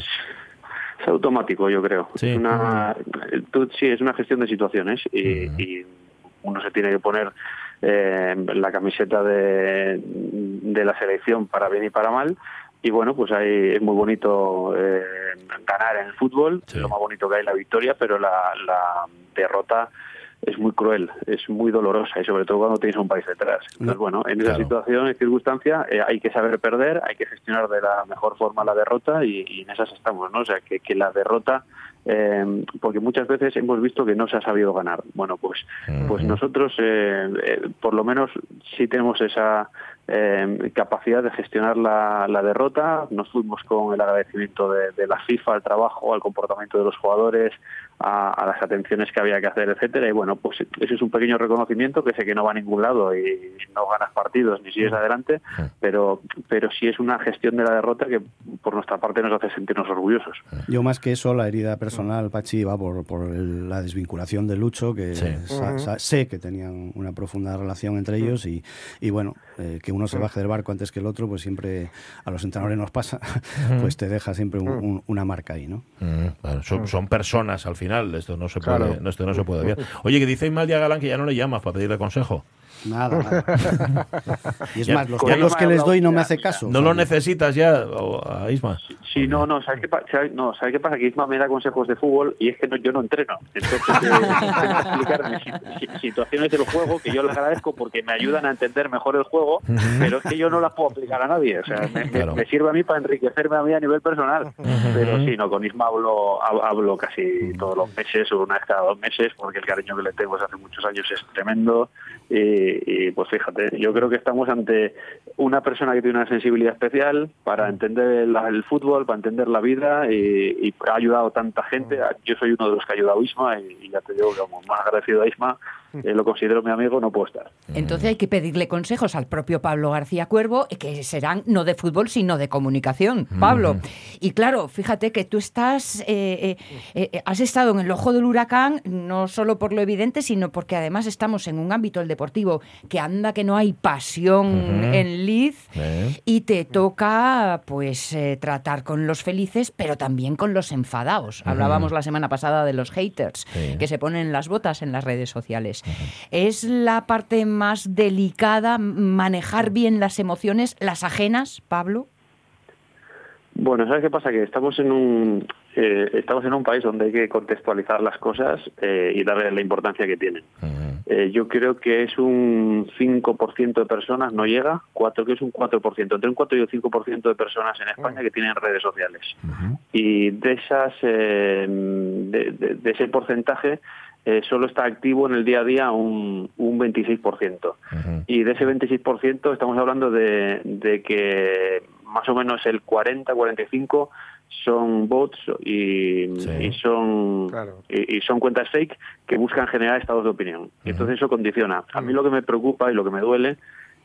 Es automático, yo creo. Sí. Es una, tú- sí, es una gestión de situaciones y, y uno se tiene que poner eh, la camiseta de, de la selección para bien y para mal. Y bueno, pues ahí es muy bonito eh, ganar en el fútbol, lo más bonito que hay la victoria, pero la, la derrota es muy cruel, es muy dolorosa y sobre todo cuando tienes a un país detrás. Entonces, bueno, en esa situación, en circunstancia, eh, hay que saber perder, hay que gestionar de la mejor forma la derrota y, y en esas estamos, ¿no? O sea, que, que la derrota, eh, porque muchas veces hemos visto que no se ha sabido ganar. Bueno, pues, pues nosotros, eh, eh, por lo menos, sí tenemos esa eh, capacidad de gestionar la, la derrota. Nos fuimos con el agradecimiento de, de la FIFA al trabajo, al comportamiento de los jugadores, a, a las atenciones que había que hacer, etcétera. Y bueno, pues eso es un pequeño reconocimiento que sé que no va a ningún lado y no ganas partidos ni sigues adelante, pero, pero sí es una gestión de la derrota que por nuestra parte nos hace sentirnos orgullosos. Yo más que eso, la herida personal, Pachi, va por, por el- la desvinculación de Lucho, que Sí. sa- sa- sé que tenían una profunda relación entre ellos y, y bueno, eh, que uno se baje del barco antes que el otro, pues siempre a los entrenadores nos pasa, pues te deja siempre un- un- una marca ahí, ¿no? Mm, claro, son, son personas al final, esto no se puede, Claro. no, esto no se puede. Oye, que dice Ismael Galán que ya no le llamas para pedirle consejo. Nada, nada. Y es Ya- más, los no- que les doy no me hace caso. No lo necesitas ya, a Isma. Sí, no, no, ¿sabes qué, pa- sabe- no, ¿sabes qué pasa? Que Isma me da consejos de fútbol y es que no, yo no entreno. Entonces, eh, intenta explicarme si- si- situaciones del juego que yo les agradezco porque me ayudan a entender mejor el juego, pero es que yo no las puedo aplicar a nadie. O sea, me, Claro. me sirve a mí para enriquecerme a mí a nivel personal. Pero sí, no, con Isma hablo, hab- hablo casi todos los meses o una vez cada dos meses porque el cariño que le tengo desde hace muchos años es tremendo. Y, y, pues fíjate, yo creo que estamos ante una persona que tiene una sensibilidad especial para entender el, el fútbol, para entender la vida y, y ha ayudado tanta gente. Yo soy uno de los que ha ayudado a Isma y, y ya te digo que como más agradecido a Isma, eh, lo considero mi amigo, no puedo estar. Entonces hay que pedirle consejos al propio Pablo García Cuervo, eh, que serán no de fútbol, sino de comunicación. Pablo, y claro, fíjate que tú estás, eh, eh, eh, has estado en el ojo del huracán, no solo por lo evidente, sino porque además estamos en un ámbito, el deportivo, que anda que no hay pasión en Liz, ¿Eh? y te toca pues eh, tratar con los felices, pero también con los enfadados. Hablábamos la semana pasada de los haters, Sí. que se ponen las botas en las redes sociales. ¿Es la parte más delicada manejar bien las emociones, las ajenas, Pablo? Bueno, ¿sabes qué pasa? Que estamos en un eh, estamos en un país donde hay que contextualizar las cosas eh, y darle la importancia que tienen. Eh, yo creo que es un 5% de personas, no llega, cuatro, que es un 4%, entre un 4 y un 5% de personas en España que tienen redes sociales. Y de esas, eh, de, de- de ese porcentaje, eh, solo está activo en el día a día un, un 26%. Y de ese 26% estamos hablando de, de que más o menos el 40-45 son bots y, y son y, y son cuentas fake que buscan generar estados de opinión. Y entonces eso condiciona. A mí lo que me preocupa y lo que me duele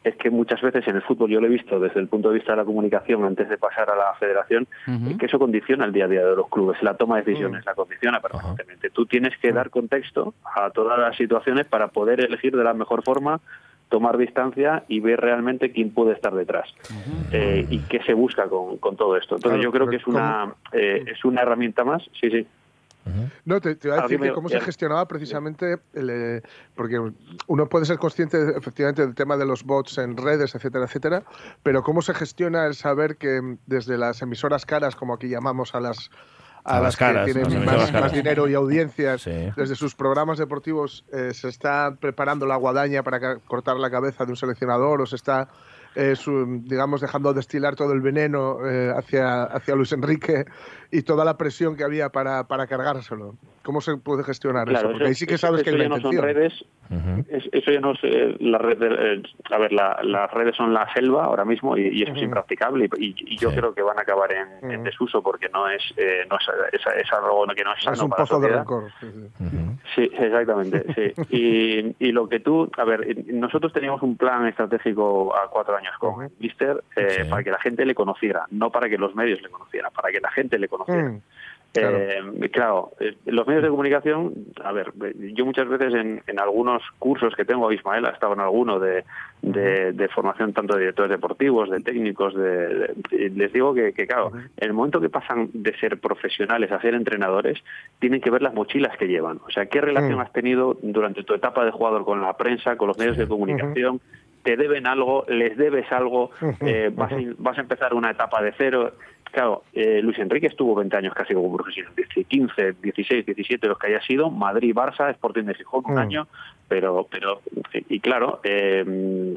es que muchas veces en el fútbol, yo lo he visto desde el punto de vista de la comunicación antes de pasar a la federación, es que eso condiciona el día a día de los clubes, la toma de decisiones, la condiciona permanentemente. Tú tienes que dar contexto a todas las situaciones para poder elegir de la mejor forma tomar distancia y ver realmente quién puede estar detrás eh, y qué se busca con, con todo esto. Entonces Claro, yo creo que es una eh, es una herramienta más, sí, sí. No, te, te iba a Ah, decir que cómo ya. se gestionaba precisamente, el, eh, porque uno puede ser consciente efectivamente del tema de los bots en redes, etcétera, etcétera, pero cómo se gestiona el saber que desde las emisoras caras, como aquí llamamos a las A las que caras, tienen las más, emisoras caras. más dinero y audiencias, desde sus programas deportivos eh, se está preparando la guadaña para cortar la cabeza de un seleccionador o se está eh, su- digamos, dejando destilar todo el veneno eh, hacia, hacia Luis Enrique y toda la presión que había para, para cargárselo. ¿Cómo se puede gestionar Claro, eso? Porque ahí sí que eso- sabes eso que hay ya no son redes, Es- eso ya no sé, la red de- eh, a ver, la- las redes son la selva ahora mismo y, y eso es impracticable y, y yo Sí. creo que van a acabar en, en desuso porque no es, eh, no es, es, es algo que no es sano Es un para pozo de rencor. sí, sí. Sí, exactamente, sí. Y, y lo que tú, a ver, eh, nosotros teníamos un plan estratégico a cuatro años con el Mister eh, Sí. para que la gente le conociera, no para que los medios le conocieran, para que la gente le conociera. Mm, claro. Eh, claro, eh, los medios de comunicación, a ver, eh, yo muchas veces en, en algunos cursos que tengo, Ismael ha estado en alguno de, de, de formación tanto de directores deportivos, de técnicos, de, de- les digo que, que, claro, en el momento que pasan de ser profesionales a ser entrenadores, tienen que ver las mochilas que llevan. O sea, ¿qué relación Mm. has tenido durante tu etapa de jugador con la prensa, con los medios de comunicación? ¿Te deben algo? ¿Les debes algo? Eh, vas, a, vas a empezar una etapa de cero? Claro, eh, Luis Enrique estuvo 20 años casi como profesional, 15, 16, 17, los que haya sido, Madrid, Barça, Sporting de Gijón, un Mm. año, pero, pero y claro, eh,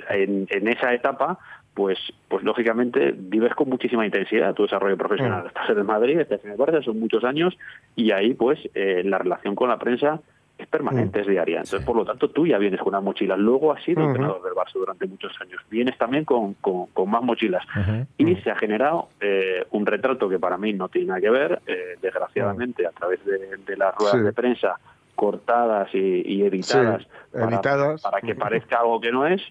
en, en esa etapa, pues, pues lógicamente vives con muchísima intensidad tu desarrollo profesional. Mm. Estás en el Madrid, estás en el Barça, son muchos años, y ahí pues eh, la relación con la prensa es permanente, es diaria. Entonces, por lo tanto, tú ya vienes con una mochila. Luego has sido entrenador del Barça durante muchos años. Vienes también con, con, con más mochilas. Y se ha generado eh, un retrato que para mí no tiene nada que ver, eh, desgraciadamente, a través de, de las ruedas Sí. de prensa cortadas y, y editadas, Sí, para, editadas. para que parezca algo que no es.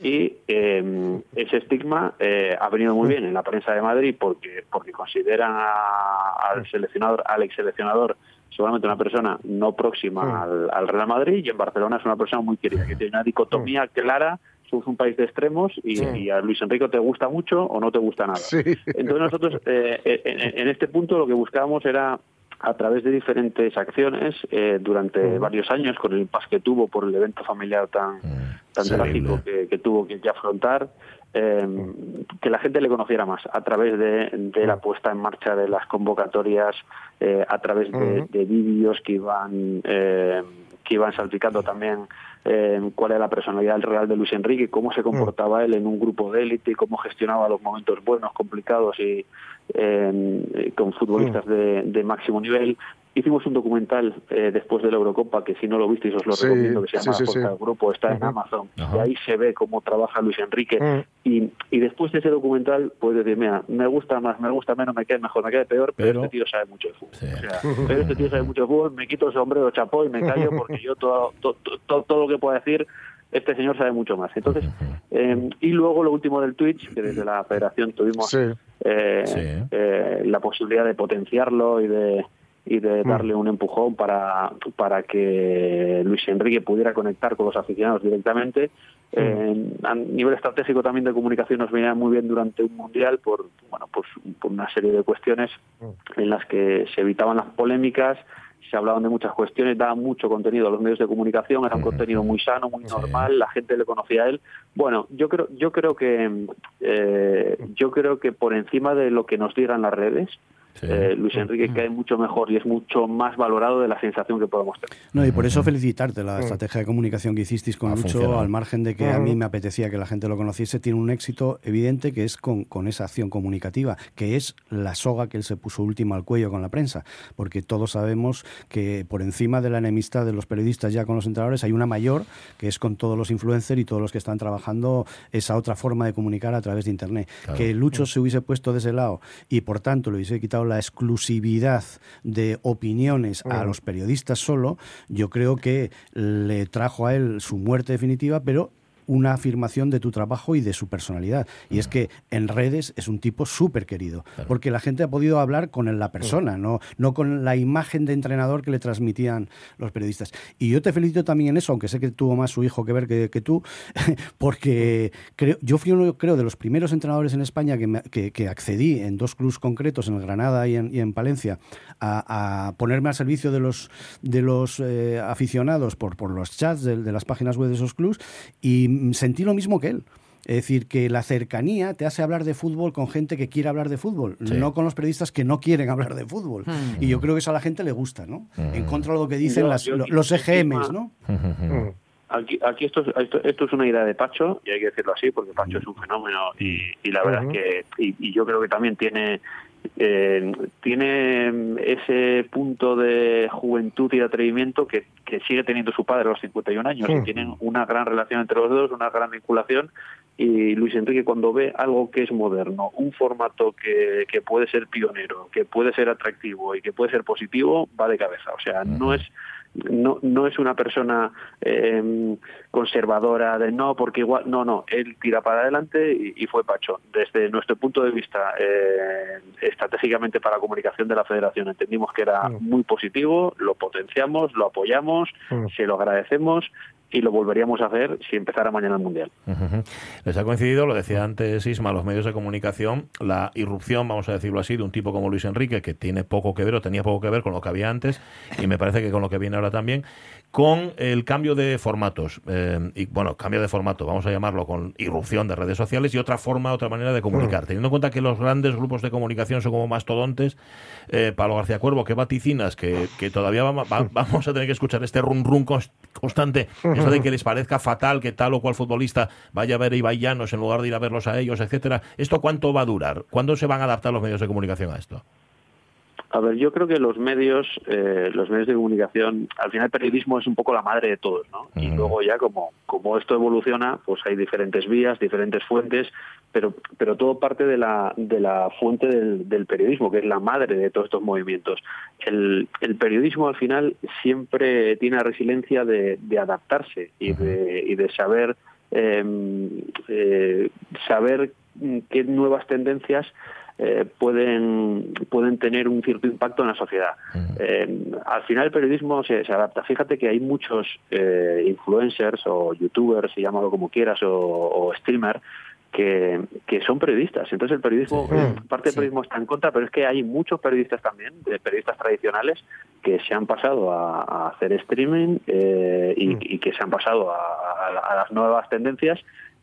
Y eh, ese estigma eh, ha venido muy bien en la prensa de Madrid porque porque consideran a- al seleccionador, al ex seleccionador, seguramente una persona no próxima Mm. al, al Real Madrid y en Barcelona es una persona muy querida, que tiene una dicotomía clara. Somos un país de extremos y, Mm. y a Luis Enrique te gusta mucho o no te gusta nada. Sí. Entonces nosotros eh, en, en este punto lo que buscábamos era a través de diferentes acciones eh, durante varios años con el impasse que tuvo por el evento familiar tan, tan trágico que, que tuvo que, que afrontar eh, que la gente le conociera más a través de, de la puesta en marcha de las convocatorias eh, a través de, vídeos que iban eh, que iban salpicando también eh, cuál era la personalidad real de Luis Enrique, cómo se comportaba él en un grupo de élite, cómo gestionaba los momentos buenos, complicados y con futbolistas de, de máximo nivel. Hicimos un documental eh, después de la Eurocopa que si no lo visteis os lo Sí, recomiendo que se llama sí, sí. del Grupo, está en. Amazon y ahí se ve cómo trabaja Luis Enrique Mm. y, y después de ese documental puedes decir, mira, me gusta más, me gusta menos, me queda mejor, me queda peor, pero, Pero- este tío sabe mucho de fútbol. Sí. O sea, pero este tío sabe mucho de fútbol, me quito el sombrero chapó y me callo porque yo todo, todo, todo, todo lo que pueda decir, este señor sabe mucho más. Entonces, eh, y luego lo último del Twitch, que desde la federación tuvimos Sí. eh, Sí. eh, la posibilidad de potenciarlo y de y de Mm. darle un empujón para, para que Luis Enrique pudiera conectar con los aficionados directamente. Eh, a nivel estratégico también de comunicación nos venía muy bien durante un mundial por bueno pues por una serie de cuestiones en las que se evitaban las polémicas se hablaban de muchas cuestiones, daba mucho contenido a los medios de comunicación, era un contenido muy sano, muy normal, la gente le conocía a él. Bueno, yo creo, yo creo que eh, yo creo que por encima de lo que nos digan las redes, Sí. eh, Luis Enrique cae mucho mejor y es mucho más valorado de la sensación que podemos tener. No, y por eso felicitarte la estrategia de comunicación que hicisteis con Ha Lucho, funcionado. al margen de que a mí me apetecía que la gente lo conociese, tiene un éxito evidente que es con, con esa acción comunicativa, que es la soga que él se puso última al cuello con la prensa, porque todos sabemos que por encima de la enemistad de los periodistas ya con los entrenadores hay una mayor, que es con todos los influencers y todos los que están trabajando esa otra forma de comunicar a través de Internet. Claro. Que Lucho se hubiese puesto de ese lado y por tanto le hubiese quitado la exclusividad de opiniones a los periodistas solo, yo creo que le trajo a él su muerte definitiva, pero una afirmación de tu trabajo y de su personalidad. Y es que en redes es un tipo súper querido, porque la gente ha podido hablar con la persona, no, no con la imagen de entrenador que le transmitían los periodistas. Y yo te felicito también en eso, aunque sé que tuvo más su hijo que ver que, que tú, porque creo, yo fui uno, creo, de los primeros entrenadores en España que, me- que- que accedí en dos clubes concretos, en el Granada y en, y en Palencia, a, a ponerme al servicio de los, de los eh, aficionados por, por los chats de, de las páginas web de esos clubes y sentí lo mismo que él. Es decir, que la cercanía te hace hablar de fútbol con gente que quiere hablar de fútbol, Sí. no con los periodistas que no quieren hablar de fútbol. Hmm. Y yo creo que eso a la gente le gusta, ¿no? En contra de lo que dicen Yo- las- yo los EGMs, encima- ¿no? Mm. Aquí, aquí esto, es, esto, esto es una idea de Pacho, y hay que decirlo así, porque Pacho es un fenómeno y, y la verdad es que, y, y yo creo que también tiene, eh, tiene ese punto de juventud y de atrevimiento que, que sigue teniendo su padre a los 51 años y tienen una gran relación entre los dos, una gran vinculación y Luis Enrique cuando ve algo que es moderno, un formato que, que puede ser pionero, que puede ser atractivo y que puede ser positivo, va de cabeza. O sea, no es no, no es una persona eh, conservadora de no, porque igual, no, no, él tira para adelante y, y fue Pacho. Desde nuestro punto de vista, eh, estratégicamente para la comunicación de la federación, entendimos que era muy positivo, lo potenciamos, lo apoyamos, se lo agradecemos y lo volveríamos a hacer si empezara mañana el Mundial. Les ha coincidido, lo decía antes Isma, los medios de comunicación, la irrupción, vamos a decirlo así, de un tipo como Luis Enrique, que tiene poco que ver o tenía poco que ver con lo que había antes, y me parece que con lo que viene ahora también, con el cambio de formatos. eh, y bueno, cambio de formato, vamos a llamarlo con irrupción de redes sociales y otra forma, otra manera de comunicar. Teniendo en cuenta que los grandes grupos de comunicación son como mastodontes, eh, Pablo García Cuervo, ¿qué vaticinas? Que, que todavía va- vamos a tener que escuchar este run run cons- constante, eso de que les parezca fatal que tal o cual futbolista vaya a ver a en lugar de ir a verlos a ellos, etcétera. ¿Esto cuánto va a durar? ¿Cuándo se van a adaptar los medios de comunicación a esto? A ver, yo creo que los medios, eh, los medios de comunicación, al final el periodismo es un poco la madre de todos, ¿no? Y luego ya como, como esto evoluciona, pues hay diferentes vías, diferentes fuentes, pero, pero todo parte de la, de la fuente del, del periodismo, que es la madre de todos estos movimientos. El, el periodismo al final siempre tiene la resiliencia de, de adaptarse y de, y de saber eh, eh, saber qué nuevas tendencias eh, pueden pueden tener un cierto impacto en la sociedad. Eh, al final el periodismo se, se adapta. Fíjate que hay muchos eh, influencers o youtubers, si llámalo como quieras, o, o streamer que, que son periodistas. Entonces el periodismo, eh, parte del periodismo está en contra, pero es que hay muchos periodistas también, de periodistas tradicionales, que se han pasado a, a hacer streaming eh, y, y que se han pasado a, a- a las nuevas tendencias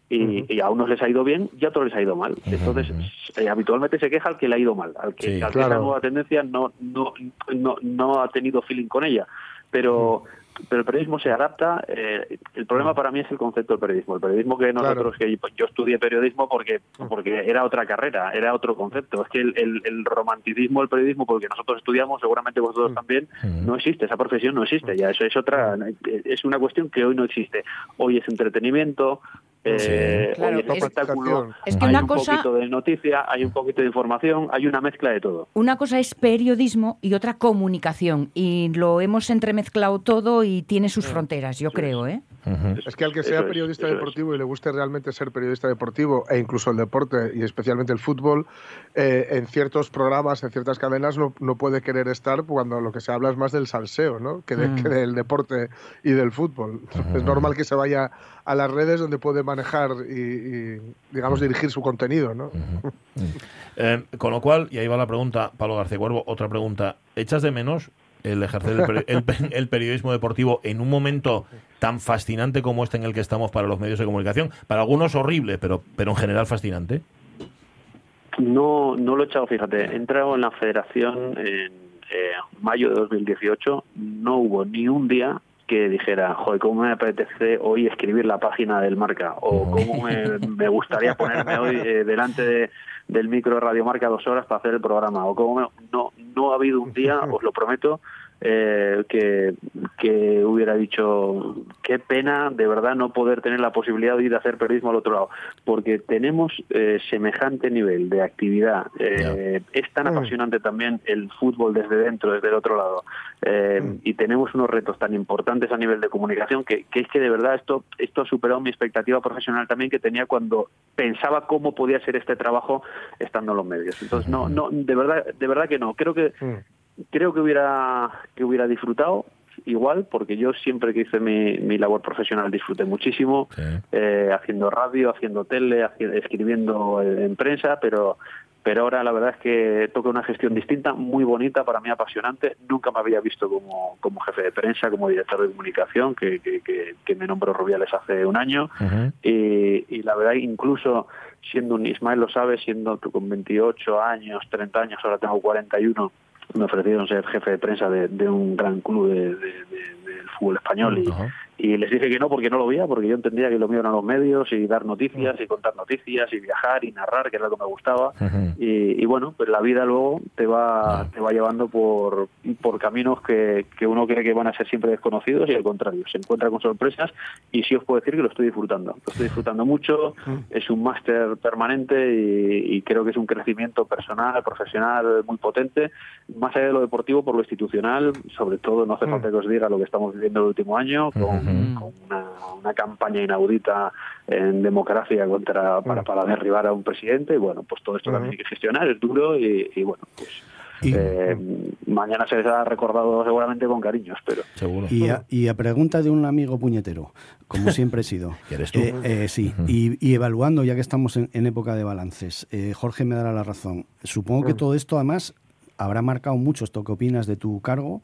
y, y a unos les ha ido bien y a otros les ha ido mal. Entonces, eh, habitualmente se queja al que le ha ido mal, al que, Sí. al que esa nueva tendencia no, no, no, no ha tenido feeling con ella. Pero, pero el periodismo se adapta. eh, el problema para mí es el concepto del periodismo. El periodismo que nosotros, que yo estudié periodismo porque, porque era otra carrera, era otro concepto. Es que el, el- el romanticismo del periodismo, porque nosotros estudiamos, seguramente vosotros también, no existe. Esa profesión no existe. Ya eso es otra, es una cuestión que hoy no existe. Hoy es entretenimiento. Eh, Claro, hoy es es- espectáculo, Es que hay una un cosa- poquito de noticia, hay un poquito de información, hay una mezcla de todo. Una cosa es periodismo y otra comunicación. Y lo hemos entremezclado todo y tiene sus fronteras, yo creo, ¿eh? Es que al que sea es, periodista es. deportivo y le guste realmente ser periodista deportivo e incluso el deporte y especialmente el fútbol, eh, en ciertos programas, en ciertas cadenas no, no puede querer estar cuando lo que se habla es más del salseo, ¿no? Que, de- Mm. que del deporte y del fútbol. Es normal que se vaya a las redes donde puede manejar y, y, digamos, dirigir su contenido, ¿no? Eh, con lo cual, y ahí va la pregunta, Pablo García Cuervo, otra pregunta. ¿Echas de menos el ejercer el, peri- el pe- el periodismo deportivo en un momento tan fascinante como este en el que estamos para los medios de comunicación? Para algunos horrible, pero, pero en general fascinante. No, no lo he echado, fíjate. He entrado en la federación en eh, mayo de 2018. No hubo ni un día que dijera, joder, cómo me apetece hoy escribir la página del Marca o cómo me, me gustaría ponerme hoy eh, delante de- del micro de Radio Marca dos horas para hacer el programa o cómo me- no no ha habido un día, os lo prometo, eh, que, que hubiera dicho qué pena de verdad no poder tener la posibilidad de ir a hacer periodismo al otro lado porque tenemos eh, semejante nivel de actividad. Eh, es tan apasionante también el fútbol desde dentro desde el otro lado. Eh, y tenemos unos retos tan importantes a nivel de comunicación que, que es que de verdad esto esto ha superado mi expectativa profesional también que tenía cuando pensaba cómo podía ser este trabajo estando en los medios. Entonces no no de verdad de verdad que no. Creo que creo que hubiera que hubiera disfrutado igual porque yo siempre que hice mi, mi labor profesional disfruté muchísimo eh, haciendo radio haciendo tele escribiendo en prensa pero pero ahora la verdad es que toca una gestión distinta muy bonita para mí apasionante. Nunca me había visto como, como jefe de prensa como director de comunicación que, que, que- que me nombró Rubiales hace un año. Y, y la verdad incluso siendo un Ismael lo sabe siendo tú con 28 años 30 años ahora tengo 41 me ofrecieron ser jefe de prensa de, un gran club de- fútbol español y, y les dije que no porque no lo veía, porque yo entendía que lo mío eran los medios y dar noticias y contar noticias y viajar y narrar, que era lo que me gustaba. y, y bueno, pues la vida luego te va, te va llevando por, por caminos que, que uno cree que van a ser siempre desconocidos y al contrario, se encuentra con sorpresas y sí os puedo decir que lo estoy disfrutando. Lo estoy disfrutando mucho, es un máster permanente y, y creo que es un crecimiento personal, profesional muy potente, más allá de lo deportivo, por lo institucional, sobre todo no hace falta que os diga lo que estamos viviendo el último año, con, con una, una campaña inaudita en democracia contra para, para derribar a un presidente, y bueno, pues todo esto también hay que gestionar, es duro y, y bueno, pues eh, mañana se les ha recordado seguramente con cariño, espero. Seguro. Y a, y a pregunta de un amigo puñetero, como siempre he sido. ¿Que eres tú? Eh, eh, sí, y, y evaluando, ya que estamos en, en época de balances, eh, Jorge me dará la razón. Supongo que todo esto, además, habrá marcado mucho esto que opinas de tu cargo,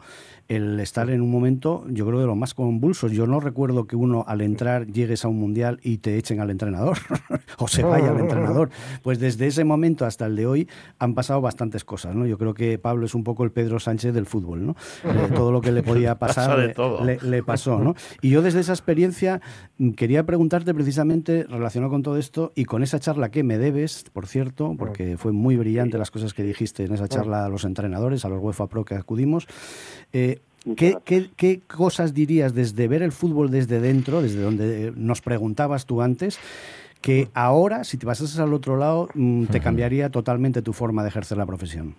el estar en un momento, yo creo, de los más convulsos. Yo no recuerdo que uno al entrar llegues a un mundial y te echen al entrenador o se vaya al entrenador. Pues desde ese momento hasta el de hoy han pasado bastantes cosas, ¿no? Yo creo que Pablo es un poco el Pedro Sánchez del fútbol, ¿no? Eh, todo lo que le podía pasar Pasa de le- todo. le, le pasó, ¿no? Y yo desde esa experiencia mm, quería preguntarte precisamente relacionado con todo esto y con esa charla que me debes, por cierto, porque fue muy brillante las cosas que dijiste en esa charla a los entrenadores, a los UEFA Pro que acudimos. Eh, ¿qué, qué, qué cosas dirías desde ver el fútbol desde dentro, desde donde eh, nos preguntabas tú antes, que ahora, si te pasases al otro lado, mm, te cambiaría totalmente tu forma de ejercer la profesión?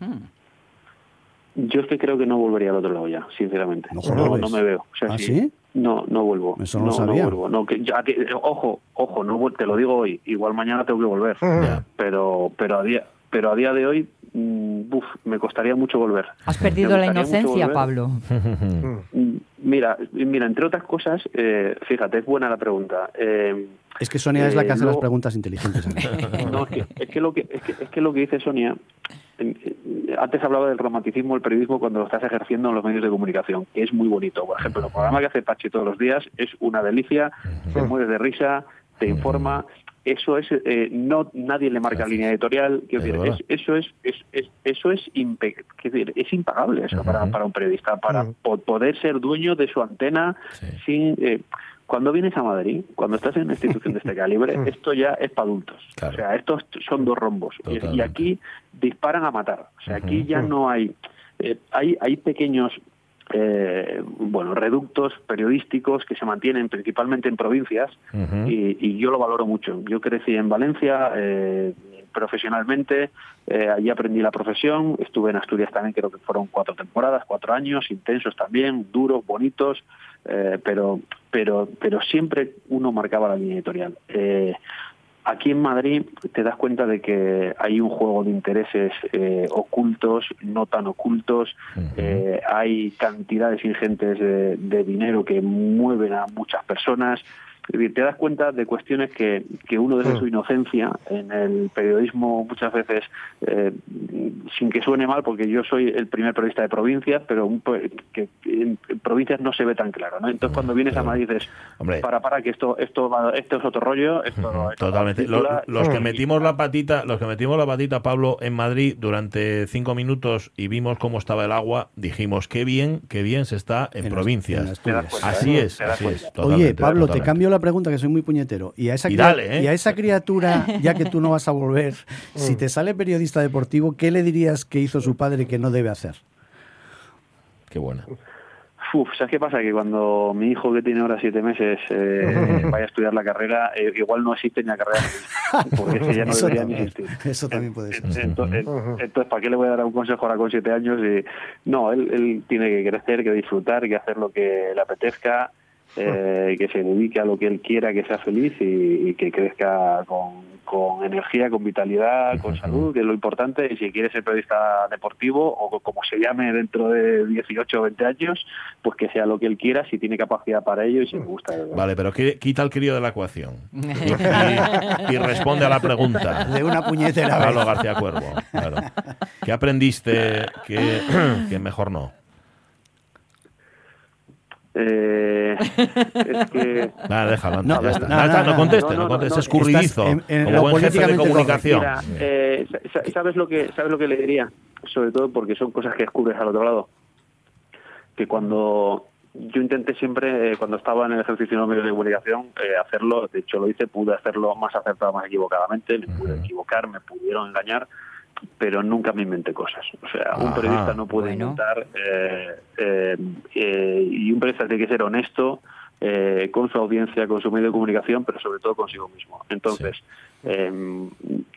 Yo es que creo que no volvería al otro lado ya, sinceramente. No No, jodas. no me veo. O sea, ¿Ah, sí. sí? No, no vuelvo. Eso no no, sabía. vuelvo. No, que ojo, ojo, no te lo digo hoy. Igual mañana tengo que volver. Ya. Pero, pero a día, pero a día de hoy, mm, buf, me costaría mucho volver. Has perdido la inocencia. Pablo. Mm, Mira, mira, entre otras cosas, eh, fíjate, es buena la pregunta. Eh, Es que Sonia es la Eh, que hace las preguntas inteligentes. aquí. no, es que, es que lo que es que, es que lo que dice Sonia eh, eh, antes hablaba del romanticismo del periodismo cuando lo estás ejerciendo en los medios de comunicación, que es muy bonito. Por ejemplo, el programa que hace Pachi todos los días es una delicia, te mueres de risa, te informa. Eso es, eh, no nadie le marca línea editorial. quiero Es decir, es- eso es, es, es- eso es, impe- quiero decir, es impagable eso para, para un periodista, para po- poder ser dueño de su antena sin. eh, cuando vienes a Madrid, cuando estás en una institución de este calibre, esto ya es para adultos. O sea, estos son dos rombos. Y- aquí disparan a matar. O sea, aquí ya no hay. eh, hay, hay pequeños. Eh, bueno, reductos periodísticos que se mantienen principalmente en provincias y yo lo valoro mucho. Yo crecí en Valencia eh, profesionalmente, eh, allí aprendí la profesión, estuve en Asturias también, creo que fueron cuatro temporadas, cuatro años, intensos también, duros, bonitos, eh, pero, pero, pero siempre uno marcaba la línea editorial. Aquí en Madrid te das cuenta de que hay un juego de intereses eh, ocultos, no tan ocultos, eh, hay cantidades ingentes de, de dinero que mueven a muchas personas. Es decir, te das cuenta de cuestiones que, que uno desde su inocencia en el periodismo muchas veces, eh, sin que suene mal, porque yo soy el primer periodista de provincias, pero un que en, provincias no se ve tan claro. ¿no? Entonces cuando vienes a Madrid dices, Hombre. para, para, que esto, esto, va- esto es otro rollo, esto, esto Totalmente. los que y- metimos la patita, los que metimos la patita, Pablo, en Madrid durante cinco minutos y vimos cómo estaba el agua, dijimos qué bien, qué bien se está en, provincias. en así es, así cuenta. es. totalmente, Oye, Pablo, te cambio la pregunta, que soy muy puñetero. Y a esa, Y cria- dale, ¿eh? y a esa criatura, ya que tú no vas a volver, si te sale periodista deportivo, ¿qué le dirías que hizo su padre que no debe hacer? Qué buena. Uf, ¿sabes qué pasa? Que cuando mi hijo, que tiene ahora siete meses, eh, vaya a estudiar la carrera, eh, igual no existe ni la carrera, porque es que ya no Eso debería ni existir. eso también puede ser. Entonces, entonces, ¿para qué le voy a dar un consejo ahora con siete años? Y, no, él, él tiene que crecer, que disfrutar, que hacer lo que le apetezca, eh, que se dedique a lo que él quiera, que sea feliz y, y que crezca con, con energía, con vitalidad, con salud, que es lo importante. Y si quiere ser periodista deportivo o como se llame dentro de 18 o 20 años, pues que sea lo que él quiera, si tiene capacidad para ello y si le gusta. de verdad. Vale, pero qui- quita el crío de la ecuación y, responde a la pregunta. De una puñetera. Pablo García Cuervo. Claro. ¿Qué aprendiste que, que mejor no? Eh, es que Nada, déjalo, No, ya está. no, está, no, no conteste, no, no, no, conteste, no, es escurridizo, en- en como lo buen jefe de políticamente comunicación. Mira, eh, sa- ¿sabes lo que sabes lo que le diría? Sobre todo porque son cosas que descubres al otro lado. Que cuando yo intenté siempre, eh, cuando estaba en el ejercicio de medios de comunicación, eh, hacerlo, de hecho lo hice, pude hacerlo más acertado, más equivocadamente, me pude equivocar, me pudieron engañar, pero nunca me inventé cosas. O sea, un Ajá, periodista no puede bueno. inventar eh, eh, eh, y un periodista tiene que ser honesto eh, con su audiencia, con su medio de comunicación, pero sobre todo consigo mismo. Entonces, eh,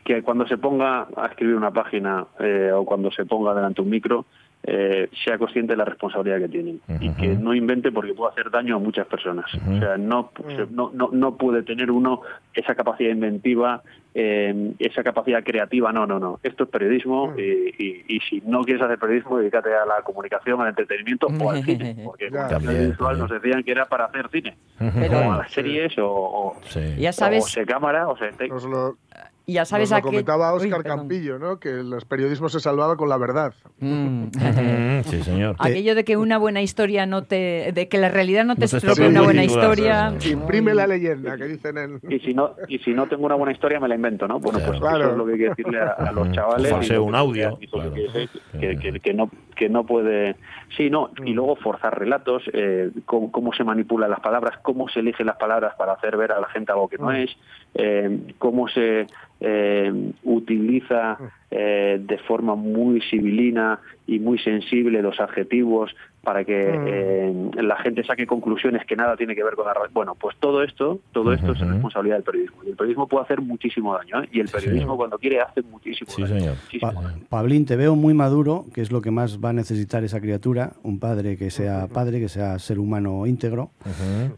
que cuando se ponga a escribir una página eh, o cuando se ponga delante un micro, eh, sea consciente de la responsabilidad que tienen y que no invente porque puede hacer daño a muchas personas. O sea, no, se- no, no, no puede tener uno esa capacidad inventiva, eh, esa capacidad creativa. No, no, no. Esto es periodismo y, y- y si no quieres hacer periodismo, dedícate a la comunicación, al entretenimiento o al cine. Porque Claro. el También, visual nos decían que era para hacer cine. Pero- o a las series o, o, Sí. Ya sabes, o se cámara o se... te- Nos ya sabes nos a lo qué... comentaba Uy, Óscar perdón. Campillo, ¿no? Que el periodismo se salvaba con la verdad. Mm. Mm, sí, señor. Aquello de que una buena historia no te... de que la realidad no te No te estropee estropee una un buena titular, historia... sí. Imprime la leyenda, que dicen en... Y si no y si no tengo una buena historia me la invento, ¿no? Bueno, pues Claro. eso es lo que hay que decirle a, a los chavales. Falseo y lo un audio, que- claro. que, que- que no que no puede sí no y luego forzar relatos eh, cómo, cómo se manipulan las palabras cómo se eligen las palabras para hacer ver a la gente algo que no es eh, cómo se eh, utiliza eh, de forma muy civilina y muy sensible los adjetivos para que eh, la gente saque conclusiones que nada tiene que ver con la bueno pues todo esto todo esto es responsabilidad del periodismo y el periodismo puede hacer muchísimo daño ¿eh? y el periodismo cuando quiere hace muchísimo Sí, daño señor. Muchísimo Pa- daño. Pablín, te veo muy maduro, que es lo que más va a necesitar esa criatura, un padre que sea padre, que sea ser humano íntegro,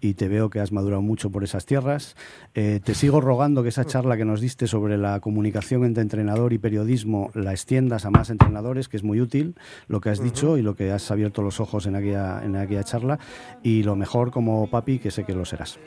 y te veo que has madurado mucho por esas tierras. Eh, te sigo rogando que esa charla que nos diste sobre la comunicación entre entrenador y periodismo la extiendas a más entrenadores, que es muy útil lo que has dicho y lo que has abierto los ojos en aquella, en aquella charla, y lo mejor como papi, que sé que lo serás.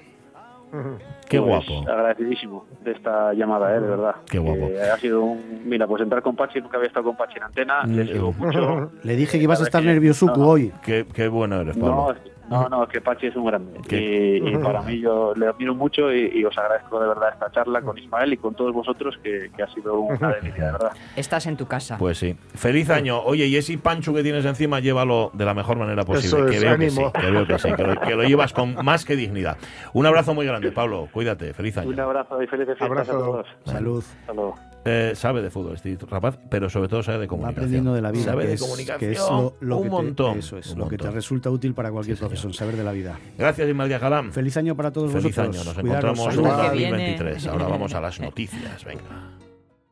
Qué Pues, guapo. agradecidísimo de esta llamada, ¿eh? de verdad. Qué guapo. Eh, ha sido un. Mira, pues entrar con Pachi, nunca había estado con Pachi en antena, le sigo mucho. Le dije que ibas a estar no, no. hoy. Qué, qué bueno eres, No, Pablo. es- no, no, es que Pachi es un grande. Y, y para mí yo le admiro mucho y, y os agradezco de verdad esta charla con Ismael y con todos vosotros, que, que ha sido una delicia, de verdad. Estás en tu casa. Pues sí. Feliz año. Oye, y ese pancho que tienes encima, llévalo de la mejor manera posible. Eso que es, veo que sí, que veo que sí, que lo, que lo llevas con más que dignidad. Un abrazo muy grande, Pablo. Cuídate. Feliz Un año. abrazo y felices fiestas Abrazo. a todos. Salud. Luego. Eh, sabe de fútbol este rapaz, pero sobre todo sabe de Va comunicación. aprendiendo de la vida. Sabe que de es, comunicación. que es lo, lo un que te- montón. eso es, un lo que te resulta útil para cualquier Sí, profesión, saber de la vida. Gracias, Ismael Galán. Feliz año para todos Feliz vosotros. año. Nos Cuidaros. encontramos en que viene. 2023. Ahora vamos a las noticias. Venga.